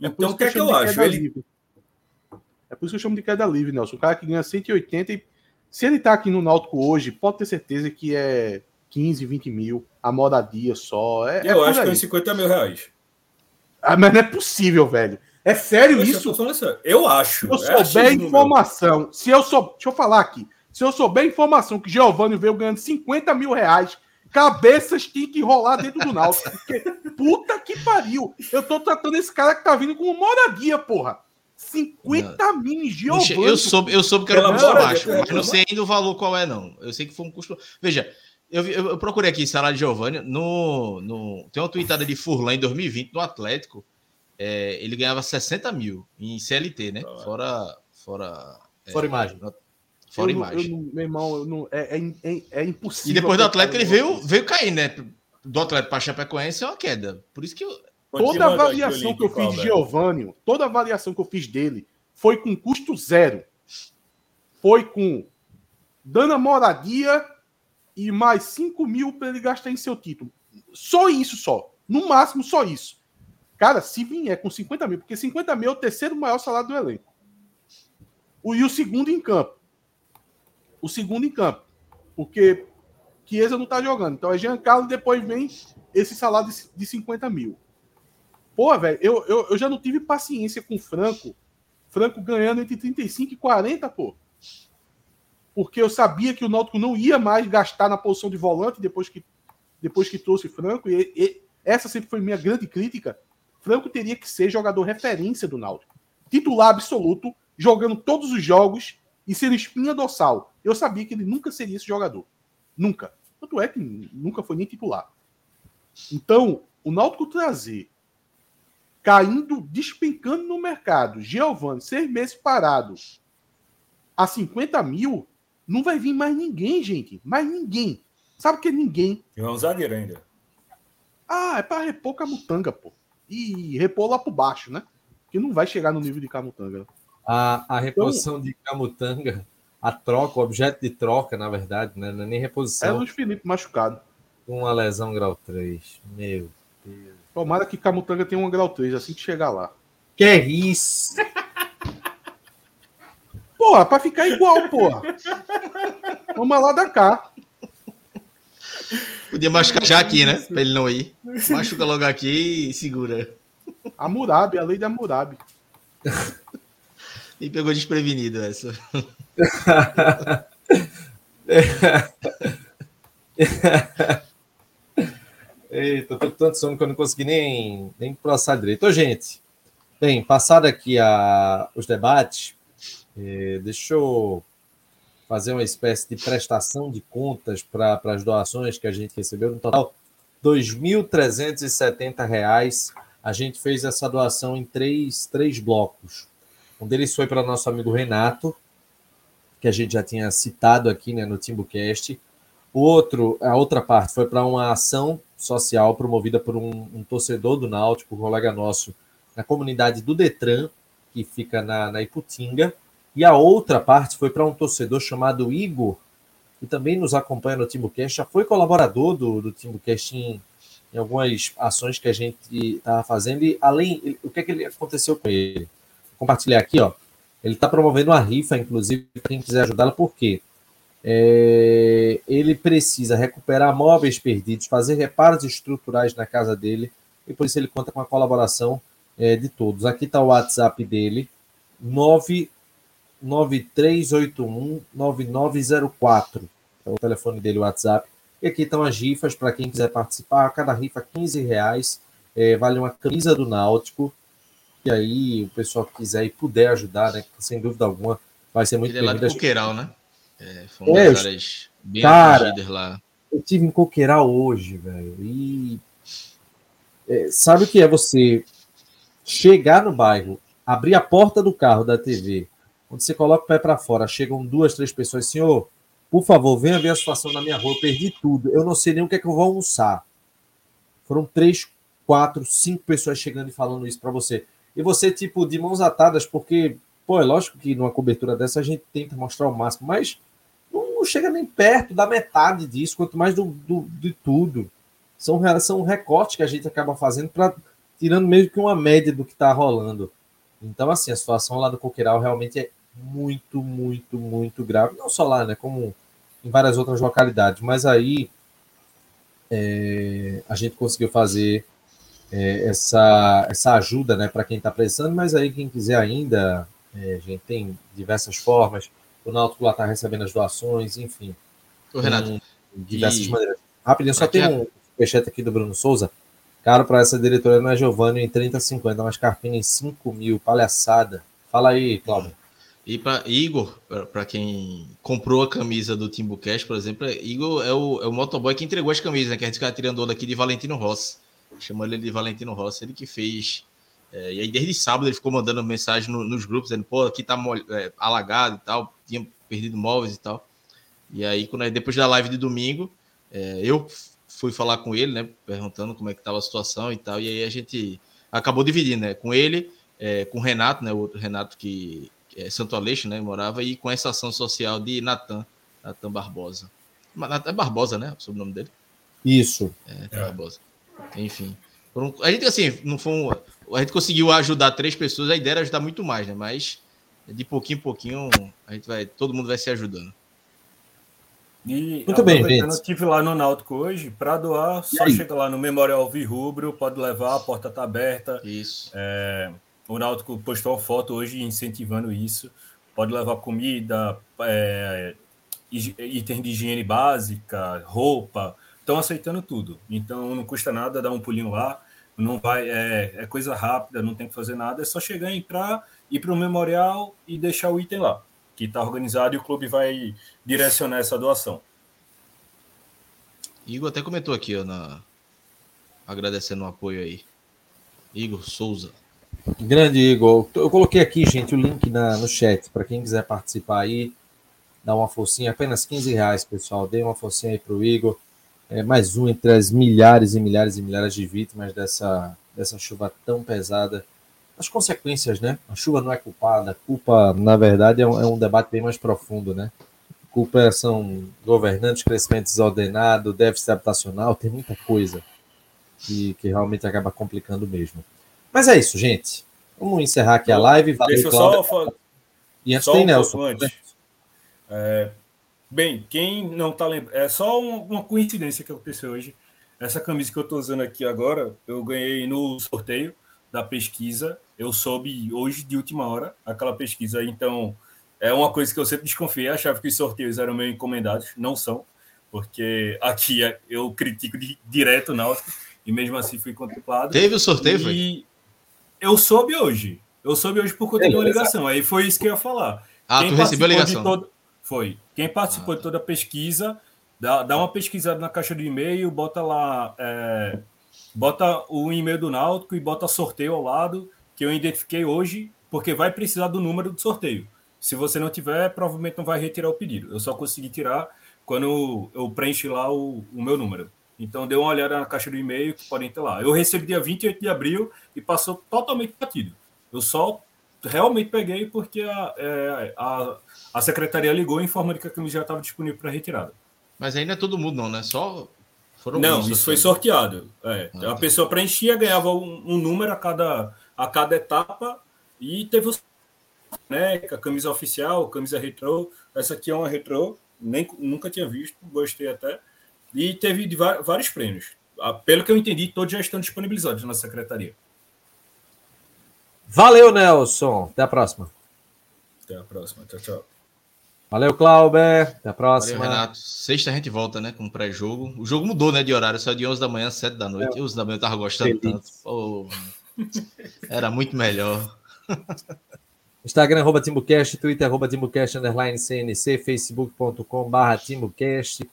É Então, o que é que eu de acho? Ele, livre. É por isso que eu chamo de queda livre, Nelson. O cara que ganha 180 e. Se ele tá aqui no Náutico hoje, pode ter certeza que é 15, 20 mil, a moradia só. É, é eu por acho que é aí. uns 50 mil reais. Ah, mas não é possível, velho. É sério Eu isso? sério. Eu acho. Se eu É souber meu. informação, se eu sou. Deixa eu falar aqui. Se eu souber informação que Giovanni veio ganhando 50 mil reais, cabeças tem que rolar dentro do Náutico. Porque, puta que pariu. Eu tô tratando esse cara que tá vindo com moradia, porra. 50 mil em Giovanni. Eu soube, eu soube que era um custo baixo, mas não sei ainda o valor qual é, não. Eu sei que foi um custo. Veja, eu, eu- procurei aqui salário de Giovanni. No, no, tem uma tweetada de Furlan em 2020 no Atlético. é, ele ganhava 60 mil em CLT, né? Ah. Fora. Fora, é, Fora imagem. Fora Eu não- imagem. eu meu irmão, eu não- é, é, é, é impossível. E depois do Atlético ele veio, veio cair, né? Do Atlético para Chapecoense é uma queda. Por isso que eu, Toda avaliação que eu fiz de. Giovanni, toda a avaliação que eu fiz dele foi com custo zero. Foi com dando a moradia e mais 5 mil para ele gastar em seu título. Só isso, só. No máximo, só isso. Cara, se vier com 50 mil, porque 50 mil é o terceiro maior salário do elenco. O, e o segundo em campo. O segundo em campo. Porque Chiesa não tá jogando. Então é Giancarlo e depois vem esse salário de, de 50 mil. Pô, velho, eu, eu, eu já não tive paciência com o Franco. Franco ganhando entre 35 e 40, pô. Porque eu sabia que o Náutico não ia mais gastar na posição de volante depois que, depois que trouxe Franco. E, e essa sempre foi minha grande crítica. Franco teria que ser jogador referência do Náutico. Titular absoluto, jogando todos os jogos e ser espinha dorsal. Eu sabia que ele nunca seria esse jogador. Nunca. Tanto é que nunca foi nem titular. Então, o Náutico trazer caindo, despencando no mercado, Giovanni, seis meses parado a 50 mil, não vai vir mais ninguém, gente. Mais ninguém. Sabe o que é ninguém? E é um zagueiro ainda. Ah, é para repor Camutanga, pô. E repor lá por baixo, né? Que não vai chegar no nível de Camutanga. A, a reposição então, de Camutanga, a troca, o objeto de troca, na verdade, né? Não é nem reposição. É Luiz Felipe machucado. Uma lesão grau 3. Meu Deus. Tomara que Camutanga tenha um grau 3 assim que chegar lá. Que é isso? Porra, pra ficar igual, porra. Vamos lá da cá. Podia machucar já aqui, né? Pra ele não ir. Machuca logo aqui e segura. A Murabi, a lei da Murabi. Me pegou desprevenido essa. Eita, tô tanto sono que eu não consegui nem, nem processar direito. Ô, gente, bem, passado aqui a, os debates, eh, deixa eu fazer uma espécie de prestação de contas para as doações que a gente recebeu. No total, R$ 2.370. A gente fez essa doação em três, três blocos. Um deles foi para nosso amigo Renato, que a gente já tinha citado aqui né, no TimbuCast. Outro, a outra parte foi para uma ação social promovida por um, um, torcedor do Náutico, um colega nosso, na comunidade do Detran, que fica na, na Iputinga. E a outra parte foi para um torcedor chamado Igor, que também nos acompanha no TimbuCast, já foi colaborador do, do TimbuCast em, em algumas ações que a gente estava fazendo. E além, o que, é que aconteceu com ele? Vou compartilhar aqui, ó. Ele está promovendo uma rifa, inclusive, para quem quiser ajudá-lo, por quê? É, ele precisa recuperar móveis perdidos, fazer reparos estruturais na casa dele, e por isso ele conta com a colaboração é, de todos. Aqui está o WhatsApp dele, 993819904. É o telefone dele, o WhatsApp. E aqui estão as rifas para quem quiser participar. Cada rifa 15 reais. É, vale uma camisa do Náutico. E aí, o pessoal que quiser e puder ajudar, né? Sem dúvida alguma, vai ser muito. Ele é lá de Coqueiral, né? É, foi uma é, das áreas bem cara, lá. Eu tive em Coqueiral hoje, velho. E é, sabe o que é você chegar no bairro, abrir a porta do carro da TV, onde você coloca o pé para fora, chegam duas, três pessoas, senhor, por favor, venha ver a situação na minha rua, eu perdi tudo, eu não sei nem o que é que eu vou almoçar. Foram três, quatro, cinco pessoas chegando e falando isso para você. E você, tipo, de mãos atadas, porque, pô, é lógico que numa cobertura dessa a gente tenta mostrar o máximo, mas não chega nem perto da metade disso, quanto mais do, do de tudo. São, são recortes que a gente acaba fazendo para tirando mesmo que uma média do que está rolando. Então, assim, a situação lá do Coqueiral realmente é muito, muito, muito grave. Não só lá, né? Como em várias outras localidades. Mas aí é, a gente conseguiu fazer é, essa, essa ajuda né, para quem está precisando, mas aí quem quiser ainda, é, gente tem diversas formas. O Náutico lá está recebendo as doações, enfim. O Renato. diversas e... maneiras. Rapidinho, só tem um peixete aqui do Bruno Souza. Caro para essa diretoria não é Giovanni em 30, 50, mas Carpini em 5 mil, palhaçada. Fala aí, Cláudio. E para Igor, para quem comprou a camisa do Timbucast, por exemplo, Igor é o, é o motoboy que entregou as camisas, né, que a gente fica tirando daqui de Valentino Rossi. Chamando ele de Valentino Rossi, ele que fez. É, e aí, desde sábado, ele ficou mandando mensagem no, nos grupos, dizendo, pô, aqui tá é, alagado e tal tinha perdido móveis e tal. E aí, quando, depois da live de domingo, é, eu fui falar com ele, né? Perguntando como é que estava a situação e tal. E aí a gente acabou dividindo, né? Com ele, é, com o Renato, né? O outro Renato que, é Santo Aleixo, né? Morava, e com essa ação social de Natan, Natan Barbosa. Natan Barbosa, né? O sobrenome dele. Isso. É, é. Barbosa. Enfim. A gente, assim, não foi um, A gente conseguiu ajudar três pessoas, a ideia era ajudar muito mais, né? Mas de pouquinho em pouquinho a gente vai, todo mundo vai se ajudando. E Muito bem, gente. Eu estive lá no Náutico hoje para doar. Só aí? chega lá no Memorial Virrubro, pode levar, a porta está aberta. Isso. É, o Náutico postou uma foto hoje incentivando isso. Pode levar comida, é, itens de higiene básica, roupa. Estão aceitando tudo. Então não custa nada dar um pulinho lá. Não vai, é, é coisa rápida, não tem que fazer nada. É só chegar, entrar, ir para o memorial e deixar o item lá, que está organizado e o clube vai direcionar essa doação. Igor até comentou aqui, ó, na... agradecendo o apoio aí. Igor Souza. Grande Igor. Eu coloquei aqui, gente, o link na, no chat para quem quiser participar aí. Dá uma forcinha, apenas 15 reais, pessoal. Dê uma forcinha aí para o Igor. É mais um entre as milhares e milhares e milhares de vítimas dessa, dessa chuva tão pesada. As consequências, né? A chuva não é culpada. A culpa, na verdade, é um, é um debate bem mais profundo, né? A culpa são governantes, crescimento desordenado, déficit habitacional, tem muita coisa que, que realmente acaba complicando mesmo. Mas é isso, gente. Vamos encerrar aqui a live. Valeu, Deixa eu Cláudio. só E antes Só tem um Nelson. antes. É, bem, quem não tá lembrando. É só um- uma coincidência que aconteceu hoje. Essa camisa que eu tô usando aqui agora, eu ganhei no sorteio da pesquisa. Eu soube hoje de última hora aquela pesquisa. Então, é uma coisa que eu sempre desconfiei. Achava que os sorteios eram meio encomendados. Não são. Porque aqui é- eu critico de, direto o Náutico. E mesmo assim fui contemplado. Teve o sorteio, foi? E eu soube hoje. Eu soube hoje por conta de uma ligação. Aí foi isso que eu ia falar. Ah, Quem tu recebeu a ligação. todo- Foi. Quem participou Ah, de toda a pesquisa, dá, dá uma pesquisada na caixa de e-mail, bota lá, é, bota o e-mail do Náutico e bota sorteio ao lado, que eu identifiquei hoje, porque vai precisar do número do sorteio. Se você não tiver, provavelmente não vai retirar o pedido. Eu só consegui tirar quando eu preenchi lá o, o meu número. Então, dê uma olhada na caixa do e-mail que podem ter lá. Eu recebi dia 28 de abril e passou totalmente batido. Eu só realmente peguei porque a, é, a, a secretaria ligou e de que a camisa já estava disponível para retirada. Mas não é todo mundo, não, né? Só foram Não, isso foi sorteado. É, Ah, a tá. pessoa preenchia, ganhava um, um número a cada, a cada etapa e teve o né, a camisa oficial, camisa retrô. Essa aqui é uma retrô, nem, nunca tinha visto, gostei até. E teve de vários prêmios. Ah, Pelo que eu entendi, todos já estão disponibilizados na secretaria. Valeu, Nelson. Até a próxima. Até a próxima. Tchau, tchau. Valeu, Clauber. Até a Valeu, próxima. Renato. Sexta a gente volta, né? Com pré-jogo. O jogo mudou, né? De horário. Só de 11 da manhã, 7 da noite. E 11 da manhã eu tava gostando É. Feliz. tanto. Era muito melhor. Instagram, arroba TimbuCast, Twitter, arroba TimbuCast, underline CNC, facebook.com barra TimbuCast,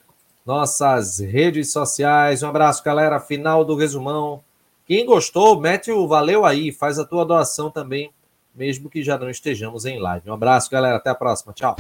nossas redes sociais. Um abraço, galera. Final do resumão. Quem gostou, mete o valeu aí, faz a tua doação também, mesmo que já não estejamos em live. Um abraço, galera. Até a próxima. Tchau.